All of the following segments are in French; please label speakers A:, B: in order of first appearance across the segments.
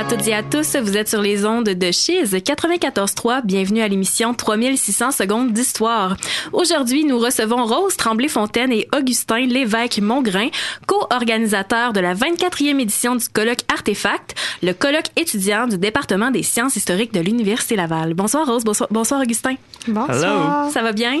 A: À toutes et à tous. Vous êtes sur les ondes de Chiz 94.3. Bienvenue à l'émission 3600 secondes d'histoire. Aujourd'hui, nous recevons Rose Tremblay-Fontaine et Augustin Lévesque-Mongrain, co-organisateurs de la 24e édition du colloque Artefact, le colloque étudiant du département des sciences historiques de l'Université Laval. Bonsoir Rose, bonsoir, bonsoir Augustin.
B: Bonsoir.
A: Ça va bien?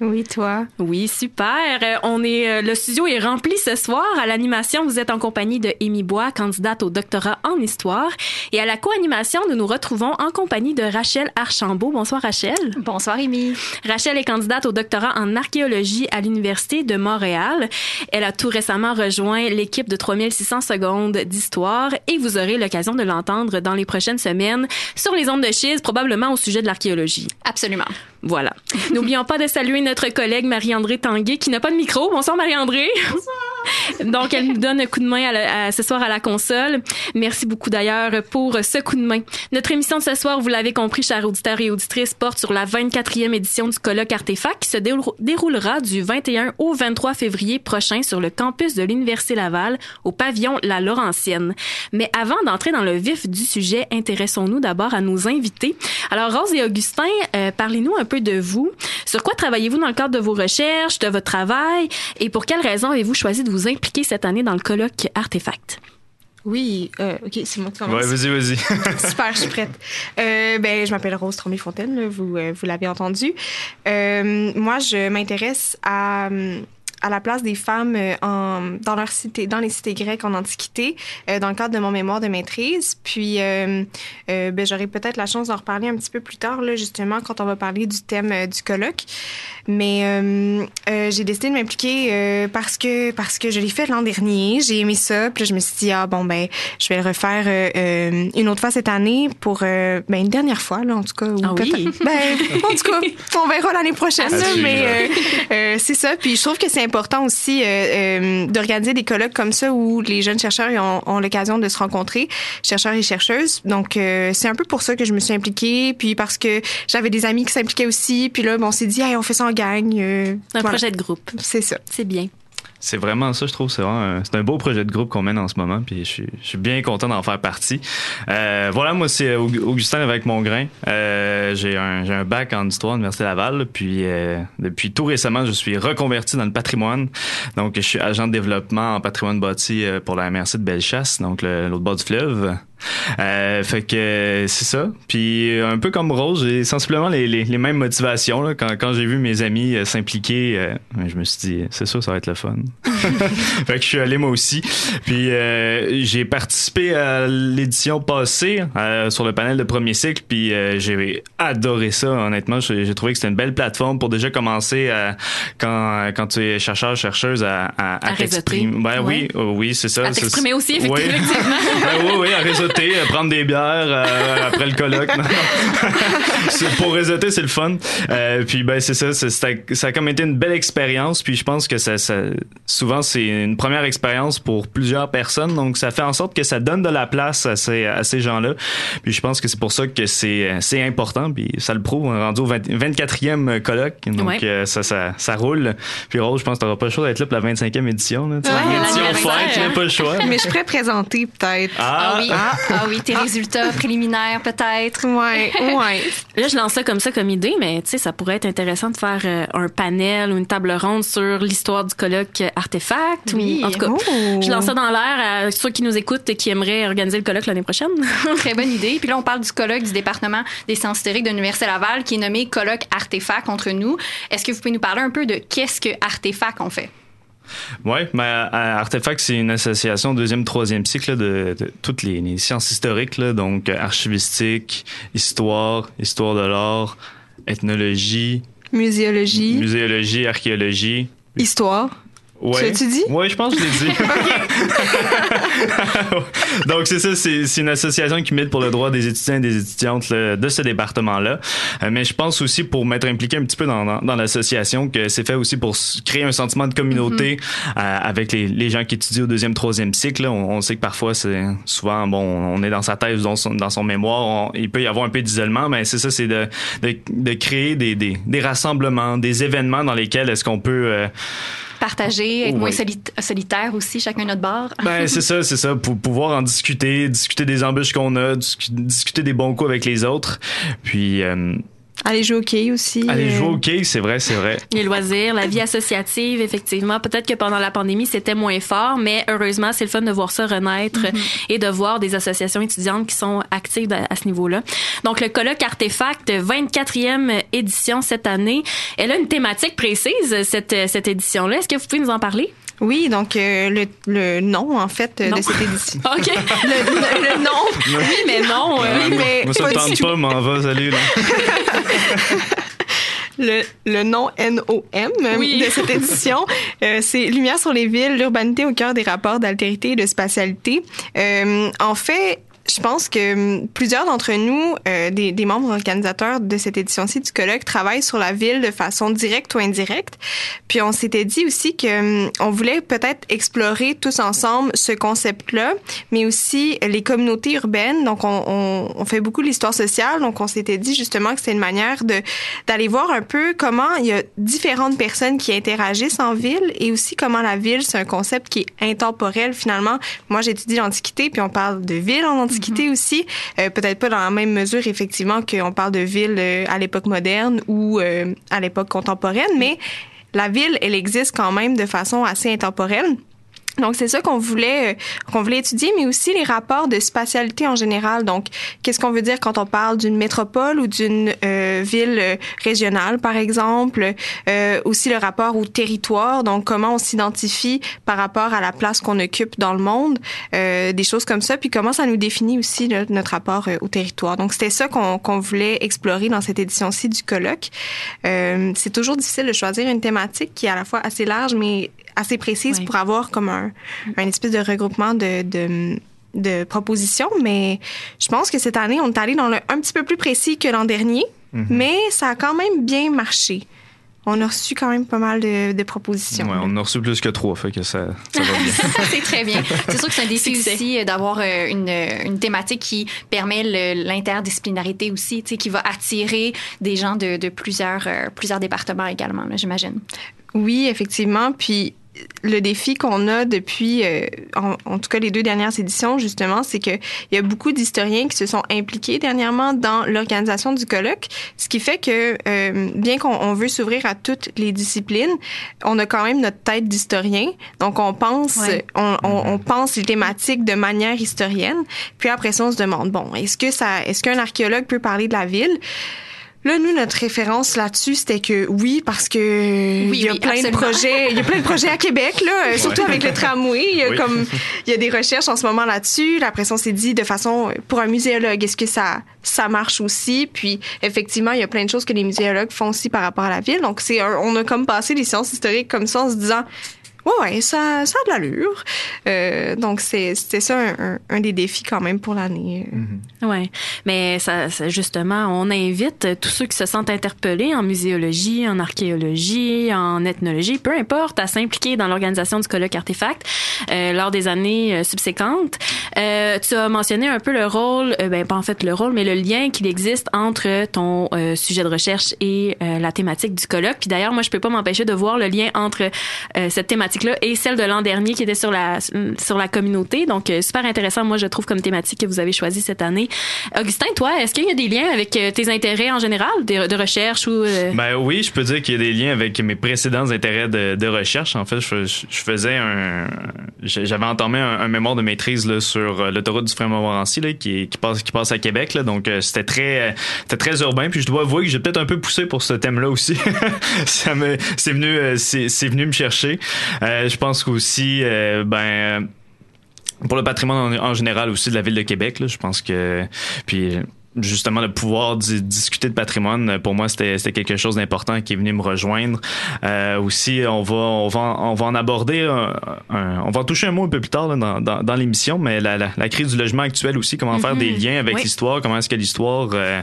B: Oui, toi.
A: Oui, super. Euh, on est, euh, le studio est rempli ce soir. À l'animation, vous êtes en compagnie de Amy Bois, candidate au doctorat en histoire. Et à la co-animation, nous nous retrouvons en compagnie de Rachel Archambault. Bonsoir, Rachel.
C: Bonsoir, Amy.
A: Rachel est candidate au doctorat en archéologie à l'Université de Montréal. Elle a tout récemment rejoint l'équipe de 3600 secondes d'histoire et vous aurez l'occasion de l'entendre dans les prochaines semaines sur les ondes de schiste, probablement au sujet de l'archéologie.
C: Absolument.
A: Voilà. N'oublions pas de saluer notre collègue Marie-André Tanguay qui n'a pas de micro. Bonsoir Marie-André.
D: Bonsoir.
A: Donc, elle nous donne un coup de main à ce soir à la console. Merci beaucoup d'ailleurs pour ce coup de main. Notre émission de ce soir, vous l'avez compris, chers auditeurs et auditrices, porte sur la 24e édition du colloque Artefact qui se déroulera du 21 au 23 février prochain sur le campus de l'Université Laval au pavillon La Laurentienne. Mais avant d'entrer dans le vif du sujet, intéressons-nous d'abord à nos invités. Alors, Rose et Augustin, euh, parlez-nous un peu de vous. Sur quoi travaillez-vous dans le cadre de vos recherches, de votre travail et pour quelles raisons avez-vous choisi de vous impliquer cette année dans le colloque Artefact?
B: Oui, euh, ok, c'est moi qui
D: commence. Ouais, vas-y, vas-y.
B: Super, je suis prête. Euh, ben, je m'appelle Rose Tromé-Fontaine, vous, euh, vous l'avez entendu. Euh, moi, je m'intéresse à à la place des femmes euh, en, dans leur cité, dans les cités grecques en Antiquité, euh, dans le cadre de mon mémoire de maîtrise. Puis, euh, ben, j'aurai peut-être la chance d'en reparler un petit peu plus tard, là, justement, quand on va parler du thème du colloque. Mais j'ai décidé de m'impliquer parce que parce que je l'ai fait l'an dernier. J'ai aimé ça. Puis là, je me suis dit ah bon ben je vais le refaire une autre fois cette année pour ben une dernière fois là en tout cas.
A: ah oui?
B: Ben en tout cas on verra l'année prochaine. mais c'est ça. Puis je trouve que c'est important aussi euh, euh, d'organiser des colloques comme ça où les jeunes chercheurs ont, l'occasion de se rencontrer, chercheurs et chercheuses. Donc, euh, c'est un peu pour ça que je me suis impliquée. Puis parce que j'avais des amis qui s'impliquaient aussi. Puis là, bon, on s'est dit, hey, on fait ça en gang.
A: un projet de groupe.
B: C'est ça.
A: C'est bien.
D: C'est vraiment ça, je trouve. C'est un, un beau projet de groupe qu'on mène en ce moment, puis je suis, je suis bien content d'en faire partie. Euh, voilà, moi c'est Augustin avec mon grain. Euh, j'ai un, un bac en histoire à l'université Laval, puis euh, depuis tout récemment, je suis reconverti dans le patrimoine. Donc, je suis agent de développement en patrimoine bâti euh, pour la MRC de Bellechasse, donc l'autre bord du fleuve. Euh, fait que c'est ça. Puis un peu comme Rose, j'ai sensiblement les, les, les mêmes motivations. Là. Quand, quand j'ai vu mes amis euh, s'impliquer, euh, je me suis dit, c'est ça, ça va être le fun. fait que je suis allé moi aussi. Puis euh, j'ai participé à l'édition passée sur le panel de premier cycle. Puis j'ai adoré ça, honnêtement. J'ai trouvé que c'était une belle plateforme pour déjà commencer quand, quand tu es chercheur, chercheuse à, à,
A: à,
D: t'exprimer. Ben, Oui, oui, c'est ça.
A: À t'exprimer aussi, effectivement.
D: ben, oui, oui, à réseauter, prendre des bières euh, après le colloque. pour réseauter, c'est le fun. Euh, puis ben c'est ça, ça a comme été une belle expérience. Puis je pense que ça, ça souvent c'est une première expérience pour plusieurs personnes, donc ça fait en sorte que ça donne de la place à ces, à ces gens-là. Puis je pense que c'est pour ça que c'est c'est important. Puis ça le prouve. On est rendu au 24e colloque, donc euh, ça, ça ça roule. Puis Rose, je pense que t'auras pas le choix d'être là pour la 25e édition. Là,
A: ouais, édition
D: fête, pas le choix.
B: Mais je pourrais présenter peut-être.
C: Ah, ah oui. Ah, ah oui, tes résultats préliminaires peut-être.
B: Ouais, ouais.
A: Là, je lance ça comme ça comme idée, mais tu sais, ça pourrait être intéressant de faire euh, un panel ou une table ronde sur l'histoire du colloque Artefact.
C: Oui.
A: en tout cas,
B: oh.
A: je lance ça dans l'air à ceux qui nous écoutent et qui aimeraient organiser le colloque l'année prochaine.
C: Très bonne idée. Puis là, on parle du colloque du département des sciences historiques de l'Université Laval qui est nommé colloque Artefact entre nous. Est-ce que vous pouvez nous parler un peu de qu'est-ce que Artefact on fait?
D: Oui, mais Artefact, c'est une association deuxième, troisième cycle de, toutes les, sciences historiques, donc archivistique, histoire, histoire de l'art, ethnologie,
B: muséologie,
D: muséologie, archéologie,
B: histoire.
D: Ouais.
B: Tu dit?
D: Oui, je pense que je l'ai dit. Donc, c'est ça, c'est une association qui milite pour le droit des étudiants et des étudiantes de ce département-là. Euh, mais je pense aussi pour m'être impliqué un petit peu dans, dans, l'association que c'est fait aussi pour créer un sentiment de communauté mm-hmm. euh, avec les, les, gens qui étudient au deuxième, troisième cycle. On, sait que parfois, c'est souvent, bon, on est dans sa thèse, dans son, dans son mémoire, il peut y avoir un peu d'isolement, mais c'est ça, c'est de, de, de, créer des, des, des, rassemblements, des événements dans lesquels est-ce qu'on peut... Euh,
C: Partager, être moins
D: Oui.
C: solitaire aussi, chacun notre bar.
D: Ben, c'est ça, c'est ça. Pour pouvoir en discuter, discuter des embûches qu'on a, discu- discuter des bons coups avec les autres. Puis, euh,
B: Aller jouer au quai aussi.
D: aller
B: euh,
D: jouer au quai, c'est vrai, c'est vrai.
A: Les loisirs, la vie associative, effectivement. Peut-être que pendant la pandémie, c'était moins fort, mais heureusement, c'est le fun de voir ça renaître et de voir des associations étudiantes qui sont actives à, à ce niveau-là. Donc, le colloque Artefact, 24e édition cette année. Elle a une thématique précise, cette, cette édition-là. Est-ce que vous pouvez nous en parler?
B: Oui, donc euh, le, le nom, en fait, euh,
A: Non.
B: de cette édition.
A: OK.
B: le, le- le nom.
A: oui, mais non. euh,
B: Oui, mais
D: Moi, ça
B: pas
D: tente m'en va, salut, là.
B: le, le nom NOM
A: Oui.
B: de cette édition. Euh, c'est Lumière sur les villes, l'urbanité au cœur des rapports d'altérité et de spatialité. Euh, en fait, je pense que hum, plusieurs d'entre nous, euh, des, des membres organisateurs de cette édition-ci du colloque, travaillent sur la ville de façon directe ou indirecte. Puis on s'était dit aussi que hum, on voulait peut-être explorer tous ensemble ce concept-là, mais aussi les communautés urbaines. Donc on, on, on fait beaucoup l'histoire sociale. Donc on s'était dit justement que c'était une manière de d'aller voir un peu comment il y a différentes personnes qui interagissent en ville et aussi comment la ville, c'est un concept qui est intemporel finalement. Moi, j'étudie l'Antiquité, puis on parle de ville en Antiquité aussi. Euh, Peut-être pas dans la même mesure, effectivement, qu'on parle de ville euh, à l'époque moderne ou euh, à l'époque contemporaine, mais la ville, elle existe quand même de façon assez intemporelle. Donc c'est ça qu'on voulait euh, qu'on voulait étudier, mais aussi les rapports de spatialité en général. Donc qu'est-ce qu'on veut dire quand on parle d'une métropole ou d'une euh, ville euh, régionale, par exemple. Euh, aussi le rapport au territoire. Donc comment on s'identifie par rapport à la place qu'on occupe dans le monde, des choses comme ça. Puis comment ça nous définit aussi là, notre rapport au territoire. Donc c'était ça qu'on qu'on voulait explorer dans cette édition-ci du colloque. C'est toujours difficile de choisir une thématique qui est à la fois assez large mais assez précise pour avoir comme un, un espèce de regroupement de, de, de propositions. Mais je pense que cette année, on est allé dans le un petit peu plus précis que l'an dernier, mais ça a quand même bien marché. On a reçu quand même pas mal de, de propositions.
D: Ouais, on en a reçu plus que trois, fait que ça, ça va bien.
C: c'est très bien. C'est sûr que c'est un défi aussi d'avoir euh, une, une thématique qui permet l'interdisciplinarité aussi, tu sais, qui va attirer des gens de, de plusieurs, euh, plusieurs départements également, là, j'imagine.
B: Oui, effectivement. Puis le défi qu'on a depuis, euh, en, en tout cas les deux dernières éditions, justement, c'est qu'il y a beaucoup d'historiens qui se sont impliqués dernièrement dans l'organisation du colloque, ce qui fait que, euh, bien qu'on on veut s'ouvrir à toutes les disciplines, on a quand même notre tête d'historien. Donc, on pense,
A: Ouais.
B: on, on, on pense les thématiques de manière historienne. Puis après ça, on se demande, bon, est-ce que ça, est-ce qu'un archéologue peut parler de la ville? Là, nous, notre référence là-dessus, c'était que oui, parce que
C: Oui,
B: il y a
C: oui,
B: plein
C: absolument.
B: de projets, il y a plein de projets à Québec, là, euh, surtout avec le tramway. Il y a
D: Oui.
B: comme, il y a des recherches en ce moment là-dessus. Après ça, on s'est dit de façon, pour un muséologue, est-ce que ça, ça marche aussi? Puis, effectivement, il y a plein de choses que les muséologues font aussi par rapport à la ville. Donc, c'est, un- on a comme passé les sciences historiques comme ça en se disant, ouais, ouais, ça, ça a de l'allure. Euh, donc, c'est, c'était ça un, un- un des défis quand même pour l'année.
A: Ouais, mais ça, ça, justement, on invite tous ceux qui se sentent interpellés en muséologie, en archéologie, en ethnologie, peu importe, à s'impliquer dans l'organisation du colloque Artefact euh, lors des années euh, subséquentes. Euh, tu as mentionné un peu le rôle, euh, ben pas en fait le rôle, mais le lien qu'il existe entre ton euh, sujet de recherche et euh, la thématique du colloque. Puis d'ailleurs, moi, je peux pas m'empêcher de voir le lien entre euh, cette et celle de l'an dernier qui était sur la sur la communauté. Donc euh, super intéressant, moi je trouve comme thématique que vous avez choisi cette année. Augustin, toi, est-ce qu'il y a des liens avec euh, tes intérêts en général de, recherche ou euh,
D: Ben oui, je peux dire qu'il y a des liens avec mes précédents intérêts de, recherche. En fait, je, faisais un, j'avais entamé un, mémoire de maîtrise là, sur l'autoroute du frère Montmorency là, qui, qui passe qui passe à Québec. Là, donc c'était très, c'était très urbain. Puis je dois avouer que j'ai peut-être un peu poussé pour ce thème-là aussi. Ça me, c'est venu, c'est venu me chercher. Euh, je pense qu'aussi, euh, ben pour le patrimoine en, en général aussi de la ville de Québec là, je pense que puis justement le pouvoir di- discuter de patrimoine euh, pour moi c'était c'était quelque chose d'important qui est venu me rejoindre euh, aussi on va on va on va en aborder un, un- on va en toucher un mot un peu plus tard là, dans, dans, dans l'émission mais la, la, la crise du logement actuel aussi comment faire des liens avec
A: Oui.
D: l'histoire comment est-ce que l'histoire euh,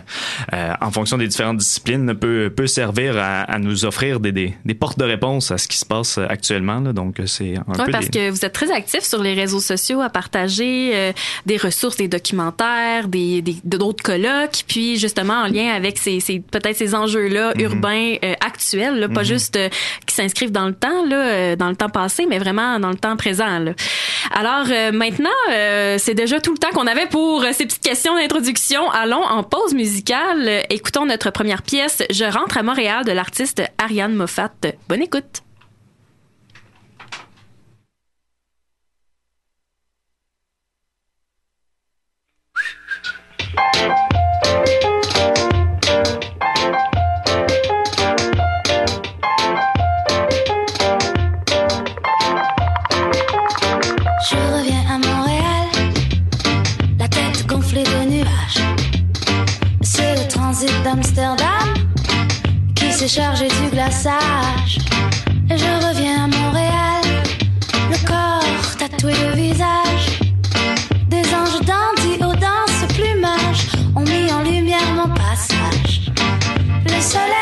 D: euh, en fonction des différentes disciplines peut peut servir à, à nous offrir des, des, des portes de réponse à ce qui se passe actuellement là. donc euh, c'est un peu
A: parce
D: des-
A: que vous êtes très actifs sur les réseaux sociaux à partager euh, des ressources, des documentaires, des des- d'autres colloques puis justement en lien avec ces, ces peut-être ces enjeux-là
D: Mhm.
A: urbains euh, actuels, là, pas juste euh, qui s'inscrivent dans le temps, là, euh, dans le temps passé, mais vraiment dans le temps présent. Là. Alors euh, maintenant, euh, c'est déjà tout le temps qu'on avait pour euh, ces petites questions d'introduction. Allons en pause musicale. Écoutons notre première pièce, Je rentre à Montréal de l'artiste Ariane Moffat. Bonne écoute.
E: d'Amsterdam qui s'est chargé du glaçage. Et je reviens à Montréal, le corps tatoué de visage. Des anges dandys aux danses plumages ont mis en lumière mon passage. Le soleil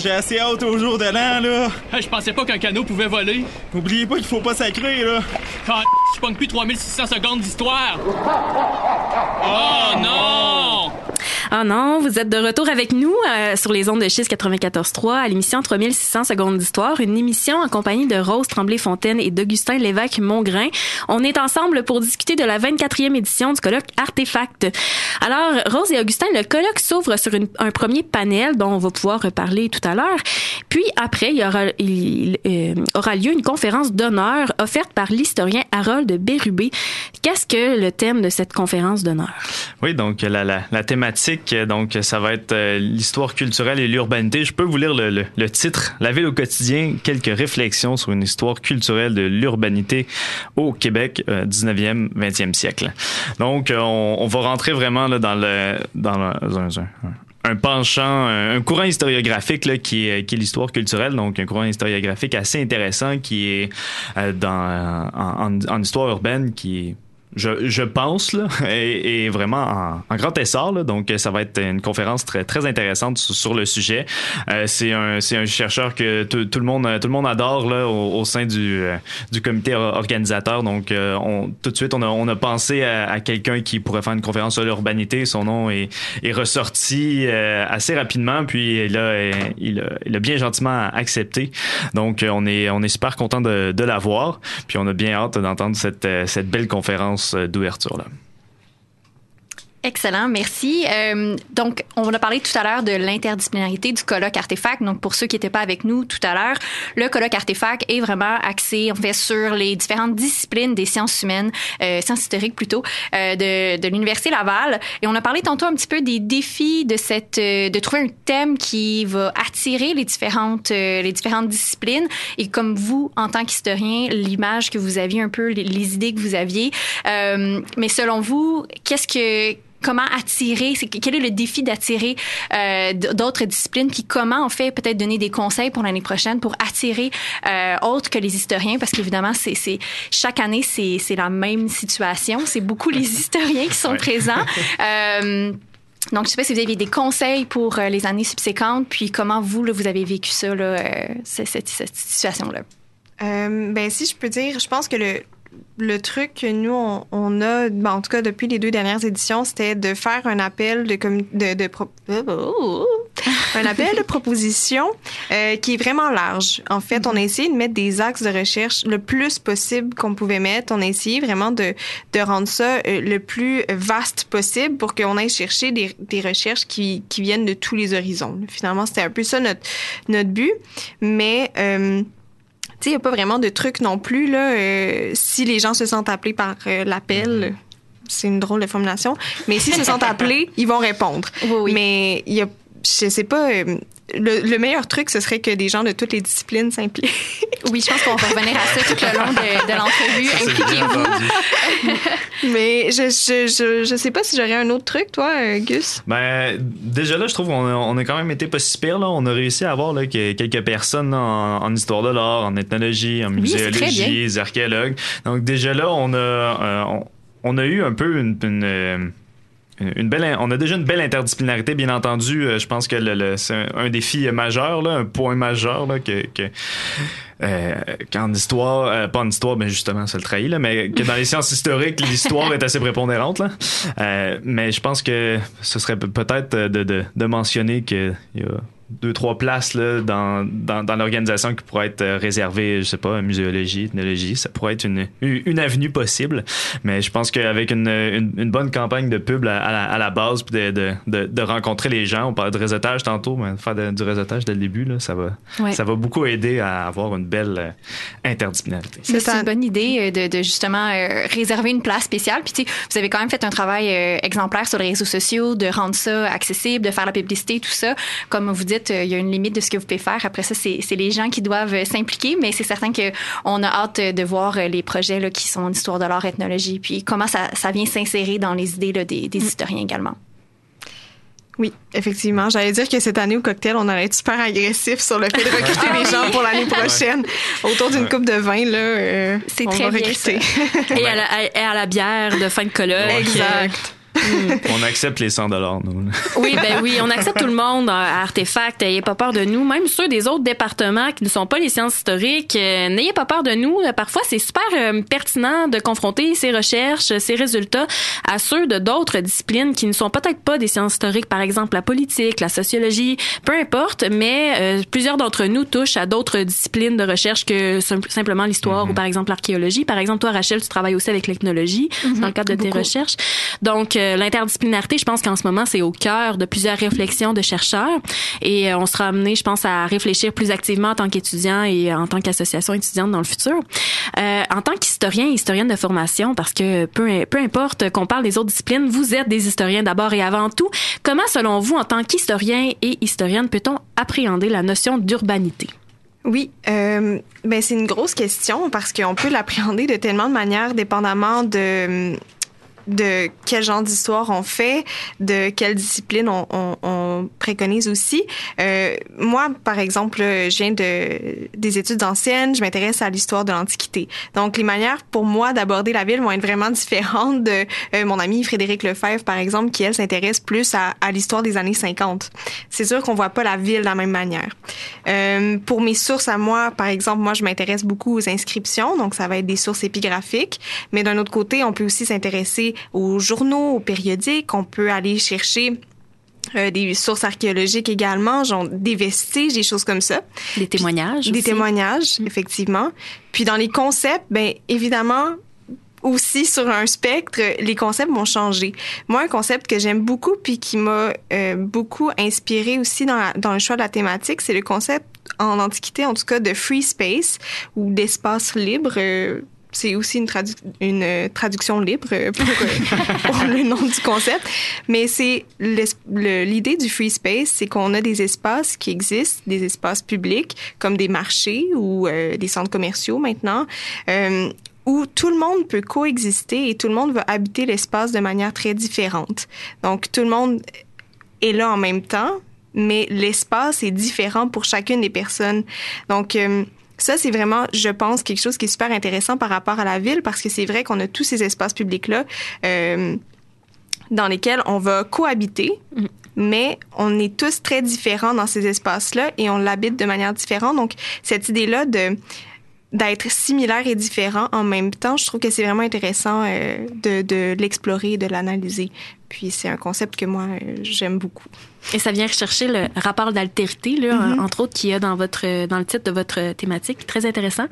F: j'ai assez hâte au jour de l'an là.
G: Hey, je pensais pas qu'un canot pouvait voler.
F: N'oubliez pas qu'il faut pas sacrer là.
G: Quand je pogne plus 3600 secondes d'histoire. Oh non!
A: Ah non, vous êtes de retour avec nous euh, sur les ondes de Schiste 94.3 à l'émission 3600 secondes d'histoire, une émission en compagnie de Rose Tremblay-Fontaine et d'Augustin Lévesque-Mongrain. On est ensemble pour discuter de la 24e édition du colloque Artefact. Alors, Rose et Augustin, le colloque s'ouvre sur un premier panel dont on va pouvoir reparler tout à l'heure. Puis après, il y aura, il, euh, aura lieu une conférence d'honneur offerte par l'historien Harold Bérubé. Qu'est-ce que le thème de cette conférence d'honneur?
D: Oui, donc la, la, la thématique, euh, donc ça va être euh, l'histoire culturelle et l'urbanité. Je peux vous lire le, titre La ville au quotidien, quelques réflexions sur une histoire culturelle de l'urbanité au Québec, euh, 19e, 20e siècle. Donc, euh, on, va rentrer vraiment dans le dans le- un, penchant, un, courant historiographique qui est, l'histoire culturelle, donc un courant historiographique assez intéressant qui est euh, dans en- en histoire urbaine qui est je, je pense, là, est, est vraiment en, en grand essor. Là, donc, ça va être une conférence très, très intéressante sur, sur le sujet. Euh, c'est un, un chercheur que tout, le monde, tout le monde adore là, au, au sein du, euh, du comité or- organisateur. Donc, euh, on, tout de suite, on a, on a pensé à, à quelqu'un qui pourrait faire une conférence sur l'urbanité. Son nom est, est ressorti euh, assez rapidement, puis là, il, a, il a bien gentiment accepté. Donc, on est, on est super content de, de l'avoir. Puis, on a bien hâte d'entendre cette, euh, cette belle conférence d'ouverture là.
C: Excellent, merci. Euh, donc, on a parlé tout à l'heure de l'interdisciplinarité du colloque Artefact. Donc, pour ceux qui n'étaient pas avec nous tout à l'heure, le colloque Artefact est vraiment axé, en fait, sur les différentes disciplines des sciences humaines, euh, sciences historiques plutôt, euh, de, de l'Université Laval. Et on a parlé tantôt un petit peu des défis de cette, euh, de trouver un thème qui va attirer les différentes, euh, les différentes disciplines. Et comme vous, en tant qu'historien, l'image que vous aviez un peu, les, les idées que vous aviez. Euh, mais selon vous, qu'est-ce que comment attirer, c'est quel est le défi d'attirer euh, d'autres disciplines, puis comment on fait peut-être donner des conseils pour l'année prochaine pour attirer euh, autres que les historiens, parce qu'évidemment c'est c'est chaque année c'est c'est la même situation, c'est beaucoup les historiens qui sont
D: Ouais.
C: présents. Euh, donc, je sais pas si vous aviez des conseils pour euh, les années subséquentes, puis comment vous, là, vous avez vécu ça, là, euh, cette, cette- cette situation-là.
B: Euh, ben, si je peux dire, je pense que le, le truc que nous, on, on a, ben, en tout cas depuis les deux dernières éditions, c'était de faire un appel de, de, de pro- un appel de proposition euh, qui est vraiment large. En fait, on a essayé de mettre des axes de recherche le plus possible qu'on pouvait mettre. On a essayé vraiment de, de rendre ça euh, le plus vaste possible pour qu'on aille chercher des, des recherches qui, qui viennent de tous les horizons. Finalement, c'était un peu ça notre, notre but. Mais... euh, sais, il n'y a pas vraiment de truc non plus, là. euh, si les gens se sentent appelés par euh, l'appel, c'est une drôle de formulation. Mais s'ils se sentent appelés, ils vont répondre.
C: Oui, oui.
B: Mais il y a, je sais pas, euh, le, le meilleur truc, ce serait que des gens de toutes les disciplines s'impliquent.
C: Oui, je pense qu'on va revenir à ça tout le long de, de l'entrevue. Impliquez-vous.
B: Mais je, je, je, je sais pas si j'aurais un autre truc, toi, euh, Gus.
D: Ben, déjà là, je trouve qu'on a, on a quand même été pas si pire. Là. On a réussi à avoir là, quelques personnes en, en histoire de l'art, en ethnologie, en
C: Oui,
D: muséologie, des archéologues. Donc déjà là, on a, euh, on, on a eu un peu une... une, euh, une belle, on a déjà une belle interdisciplinarité, bien entendu. Euh, Je pense que le, c'est un, défi majeur, là, un point majeur là, que, que euh, qu'en histoire, euh, pas en histoire, mais justement, ça le trahit, là, mais que dans les sciences historiques, l'histoire est assez prépondérante. Là. Euh, mais je pense que ce serait pe- peut-être de, de, de mentionner qu'il y deux, trois places là, dans, dans, dans l'organisation qui pourraient être euh, réservées, je sais pas, muséologie, ethnologie. Ça pourrait être une, une avenue possible. Mais je pense qu'avec une, une, une bonne campagne de pub à, à la, à la base, puis de, de, de, de rencontrer les gens, on parlait de réseautage tantôt, mais faire de- du réseautage dès le début, là, ça, va,
C: Ouais.
D: ça va beaucoup aider à avoir une belle euh, interdisciplinarité.
B: C'est
C: C'est
B: un-
C: une bonne idée euh, de, de justement euh, réserver une place spéciale. Puis tu sais, vous avez quand même fait un travail euh, exemplaire sur les réseaux sociaux, de rendre ça accessible, de faire la publicité, tout ça. Comme vous dites, euh, il y a une limite de ce que vous pouvez faire. Après ça, c'est les gens qui doivent euh, s'impliquer, mais c'est certain que on a hâte euh, de voir les projets là, qui sont en histoire de l'art, ethnologie, puis comment ça, ça vient s'insérer dans les idées là, des, des historiens également.
B: Oui, effectivement. J'allais dire que cette année au cocktail, on allait être super agressif sur le fait de recruter
C: Ah
B: des
C: oui.
B: gens pour l'année prochaine. Autour d'une coupe de vin, là, euh,
C: C'est
B: on
C: très
B: va
C: bien,
B: recruter.
A: Et à, la, et à la bière de fin de colloque.
B: exact.
D: On accepte les 100 dollars, nous.
A: Oui, ben oui, on accepte tout le monde à Artefact. N'ayez pas peur de nous. Même ceux des autres départements qui ne sont pas les sciences historiques, euh, n'ayez pas peur de nous. Euh, Parfois, c'est super euh, pertinent de confronter ces recherches, ces résultats à ceux de d'autres disciplines qui ne sont peut-être pas des sciences historiques, par exemple la politique, la sociologie, peu importe, mais euh, plusieurs d'entre nous touchent à d'autres disciplines de recherche que sim- simplement l'histoire ou par exemple l'archéologie. Par exemple, toi, Rachel, tu travailles aussi avec l'ethnologie dans le cadre de tes recherches. Donc, euh, l'interdisciplinarité, je pense qu'en ce moment, c'est au cœur de plusieurs réflexions de chercheurs. Et euh, on sera amené, je pense, à réfléchir plus activement en tant qu'étudiant et en tant qu'association étudiante dans le futur. Euh, en tant qu'historien et historienne de formation, parce que peu, peu importe qu'on parle des autres disciplines, vous êtes des historiens d'abord et avant tout. Comment, selon vous, en tant qu'historien et historienne, peut-on appréhender la notion d'urbanité?
B: Oui, euh, ben c'est une grosse question parce qu'on peut l'appréhender de tellement de manières, dépendamment de de quel genre d'histoire on fait, de quelle discipline on, on, on préconise aussi. Euh, moi, par exemple, je viens de, des études anciennes, je m'intéresse à l'histoire de l'Antiquité. Donc, les manières pour moi d'aborder la ville vont être vraiment différentes de euh, mon ami Frédéric Lefebvre, par exemple, qui, elle, s'intéresse plus à, à l'histoire des années 50. C'est sûr qu'on voit pas la ville de la même manière. Euh, pour mes sources à moi, par exemple, moi, je m'intéresse beaucoup aux inscriptions, donc ça va être des sources épigraphiques. Mais d'un autre côté, on peut aussi s'intéresser aux journaux, aux périodiques. On peut aller chercher euh, des sources archéologiques également, genre des vestiges, des choses comme ça.
A: Des témoignages?
B: Des
A: aussi?
B: témoignages, effectivement. Puis dans les concepts, ben évidemment, aussi sur un spectre, les concepts vont changer. Moi, un concept que j'aime beaucoup puis qui m'a euh, beaucoup inspiré aussi dans, la- dans le choix de la thématique, c'est le concept en Antiquité, en tout cas, de free space ou d'espace libre. Euh, c'est aussi une, tradu- une euh, traduction libre euh, pour, euh, pour le nom du concept. Mais c'est l'idée du free space, c'est qu'on a des espaces qui existent, des espaces publics comme des marchés ou des centres commerciaux maintenant, où tout le monde peut coexister et tout le monde va habiter l'espace de manière très différente. Donc tout le monde est là en même temps, mais l'espace est différent pour chacune des personnes. Donc ça, c'est vraiment, je pense, quelque chose qui est super intéressant par rapport à la ville parce que c'est vrai qu'on a tous ces espaces publics-là euh, dans lesquels on va cohabiter, mais on est tous très différents dans ces espaces-là et on l'habite de manière différente. Donc, cette idée-là de d'être similaire et différent en même temps, je trouve que c'est vraiment intéressant euh, de, de l'explorer et de l'analyser. Puis c'est un concept que moi, euh, j'aime beaucoup.
A: Et ça vient rechercher le rapport d'altérité, là, entre autres, qu'il y a dans, votre, dans le titre de votre thématique. Très intéressant.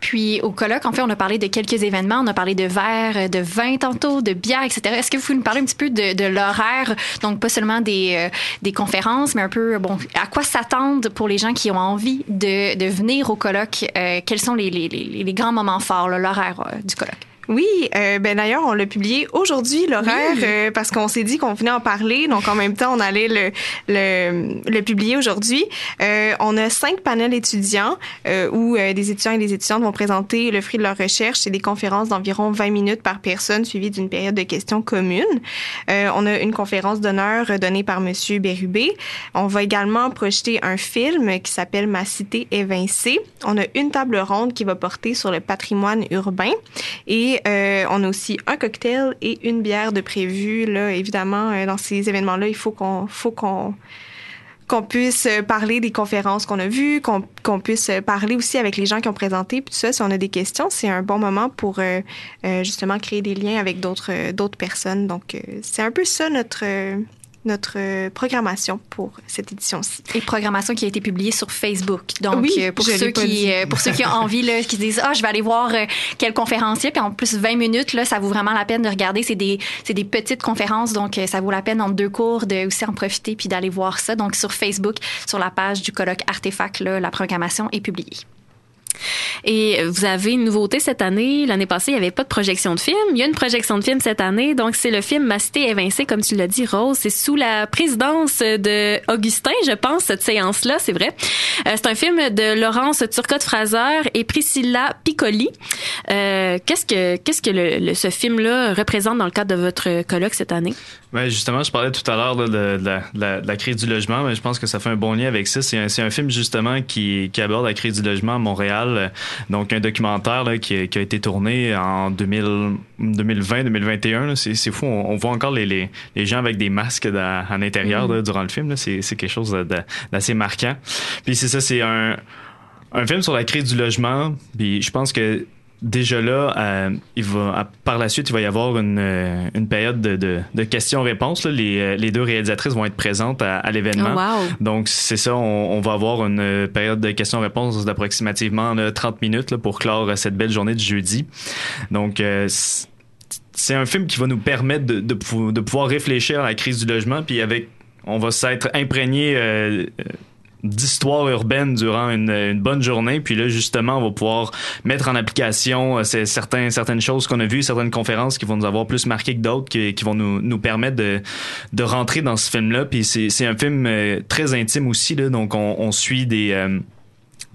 C: Puis au colloque, en fait, on a parlé de quelques événements. On a parlé de verre, de vin tantôt, de bière, etc. Est-ce que vous pouvez nous parler un petit peu de, de l'horaire? Donc, pas seulement des, euh, des conférences, mais un peu, bon, à quoi s'attendre pour les gens qui ont envie de, de venir au colloque? Euh, quels sont les, les, les, grands moments forts, l'horaire euh, du colloque?
B: Oui, euh, ben d'ailleurs, on l'a publié aujourd'hui, l'horaire, euh, parce qu'on s'est dit qu'on venait en parler. Donc, en même temps, on allait le, le, le publier aujourd'hui. Euh, on a cinq panels étudiants euh, où euh, des étudiants et des étudiantes vont présenter le fruit de leur recherche. C'est des conférences d'environ 20 minutes par personne, suivies d'une période de questions communes. Euh, on a une conférence d'honneur donnée par Monsieur Bérubé. On va également projeter un film qui s'appelle Ma cité évincée. On a une table ronde qui va porter sur le patrimoine urbain et euh, on a aussi un cocktail et une bière de prévu. Là, évidemment, euh, dans ces événements-là, il faut qu'on puisse parler des conférences qu'on a vues, qu'on puisse parler aussi avec les gens qui ont présenté, puis tout ça. Si on a des questions, c'est un bon moment pour euh, justement créer des liens avec d'autres d'autres personnes. Donc, c'est un peu ça notre notre euh, programmation pour cette édition-ci.
C: Et programmation qui a été publiée sur Facebook. Donc,
B: Oui,
C: euh, pour, ceux qui, euh, pour ceux qui ont envie, là, qui se disent, ah, je vais aller voir quel conférencier, puis en plus, 20 minutes, là, ça vaut vraiment la peine de regarder. C'est des, des petites conférences, donc ça vaut la peine en deux cours de aussi en profiter puis d'aller voir ça. Donc, sur Facebook, sur la page du colloque Artefact, là, la programmation est publiée.
A: Et vous avez une nouveauté cette année. L'année passée, il n'y avait pas de projection de film. Il y a une projection de film cette année. Donc, c'est le film Ma cité comme tu l'as dit, Rose. C'est sous la présidence de Augustin, je pense, cette séance-là, c'est vrai. Euh, c'est un film de Laurence Turcotte-Fraser et Priscilla Piccoli. Euh, qu'est-ce que, qu'est-ce que ce film-là représente dans le cadre de votre colloque cette année?
D: Ouais, justement, je parlais tout à l'heure de, la, crise du logement, mais je pense que ça fait un bon lien avec ça. C'est un, film justement qui aborde la crise du logement à Montréal. Euh, Donc un documentaire là, qui, a- qui a été tourné en 2020-2021. C'est c'est fou, on, on voit encore les, les, les gens avec des masques dans- à l'intérieur là, durant le film. C'est quelque chose d'assez marquant. Puis c'est ça, c'est un, un film sur la crise du logement. Puis je pense que déjà là, euh, il va à- par la suite, il va y avoir une, euh, une période de, de, de questions-réponses. Les, euh, les deux réalisatrices vont être présentes à, à l'événement.
A: Oh, wow.
D: Donc c'est ça, on, on va avoir une période de questions-réponses d'approximativement là, 30 minutes là, pour clore cette belle journée du jeudi. Donc euh, c'est un film qui va nous permettre de, de, pou- de pouvoir réfléchir à la crise du logement, puis avec on va s'être imprégné euh, d'histoire urbaine durant une, une bonne journée. Puis là, justement, on va pouvoir mettre en application euh, certains, certaines choses qu'on a vues, certaines conférences qui vont nous avoir plus marqué que d'autres, qui, qui vont nous, nous permettre de, de rentrer dans ce film-là. Puis c'est c'est un film euh, très intime aussi, là, donc on, on suit des... euh,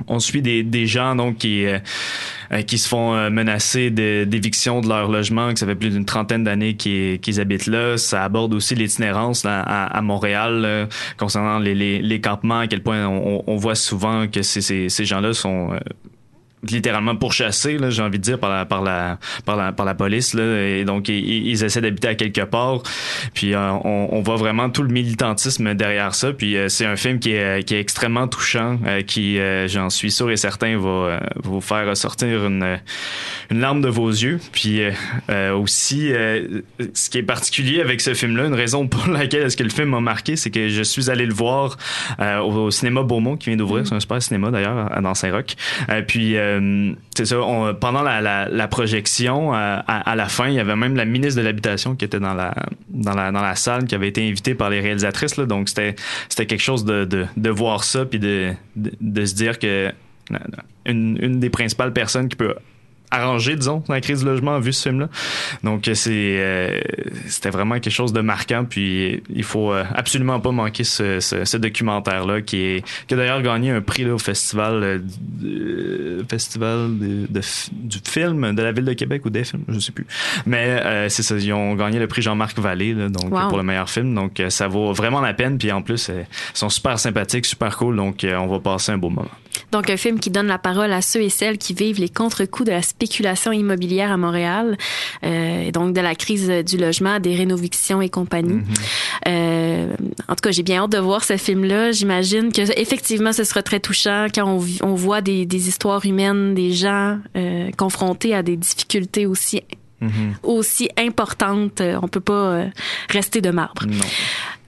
D: on suit des, des gens donc qui euh, euh, qui se font euh, menacer d'éviction de leur logement, que ça fait plus d'une trentaine d'années qu'ils habitent là. Ça aborde aussi l'itinérance là, à, à Montréal euh, concernant les, les, les campements, à quel point on, on voit souvent que ces, ces, ces gens-là sont euh, littéralement pourchassés, là, j'ai envie de dire, par la, par la, par la, par la police. Là, et donc, ils, ils essaient d'habiter à quelque part. Puis, euh, on, on voit vraiment tout le militantisme derrière ça. Puis, euh, c'est un film qui est, qui est extrêmement touchant, euh, qui, euh, j'en suis sûr et certain, va euh, vous faire ressortir une, une larme de vos yeux. Puis, aussi, euh, ce qui est particulier avec ce film-là, une raison pour laquelle est-ce que le film m'a marqué, c'est que je suis allé le voir euh, au, au cinéma Beaumont qui vient d'ouvrir. C'est un super cinéma d'ailleurs à- dans Saint-Roch. Euh, puis euh, c'est ça. pendant la, projection, euh, à, la fin, il y avait même la ministre de l'habitation qui était dans la dans la dans la salle, qui avait été invitée par les réalisatrices. Là, donc c'était c'était quelque chose de, de de voir ça puis de, de de se dire que une, une des principales personnes qui peut arranger, disons, la crise du logement vu ce film-là. Donc c'est euh, c'était vraiment quelque chose de marquant. Puis il faut euh, absolument pas manquer ce, ce, ce documentaire-là qui est qui a d'ailleurs gagné un prix là, au festival euh, du- festival de, de f- du film de la ville de Québec ou des films, je sais plus. Mais euh, c'est ça, ils ont gagné le prix Jean-Marc Vallée là, donc
A: Wow.
D: pour le meilleur film. Donc euh, ça vaut vraiment la peine. Puis en plus, euh, ils sont super sympathiques, super cool. Donc euh, on va passer un beau moment.
A: Donc, un film qui donne la parole à ceux et celles qui vivent les contre-coups de la spéculation immobilière à Montréal, euh, donc de la crise du logement, des rénovictions et compagnie. Euh, en tout cas, j'ai bien hâte de voir ce film-là. J'imagine que effectivement, ce sera très touchant quand on, voit des, des histoires humaines, des gens euh, confrontés à des difficultés aussi aussi importantes. Euh, On peut pas euh, rester de marbre.
D: Non.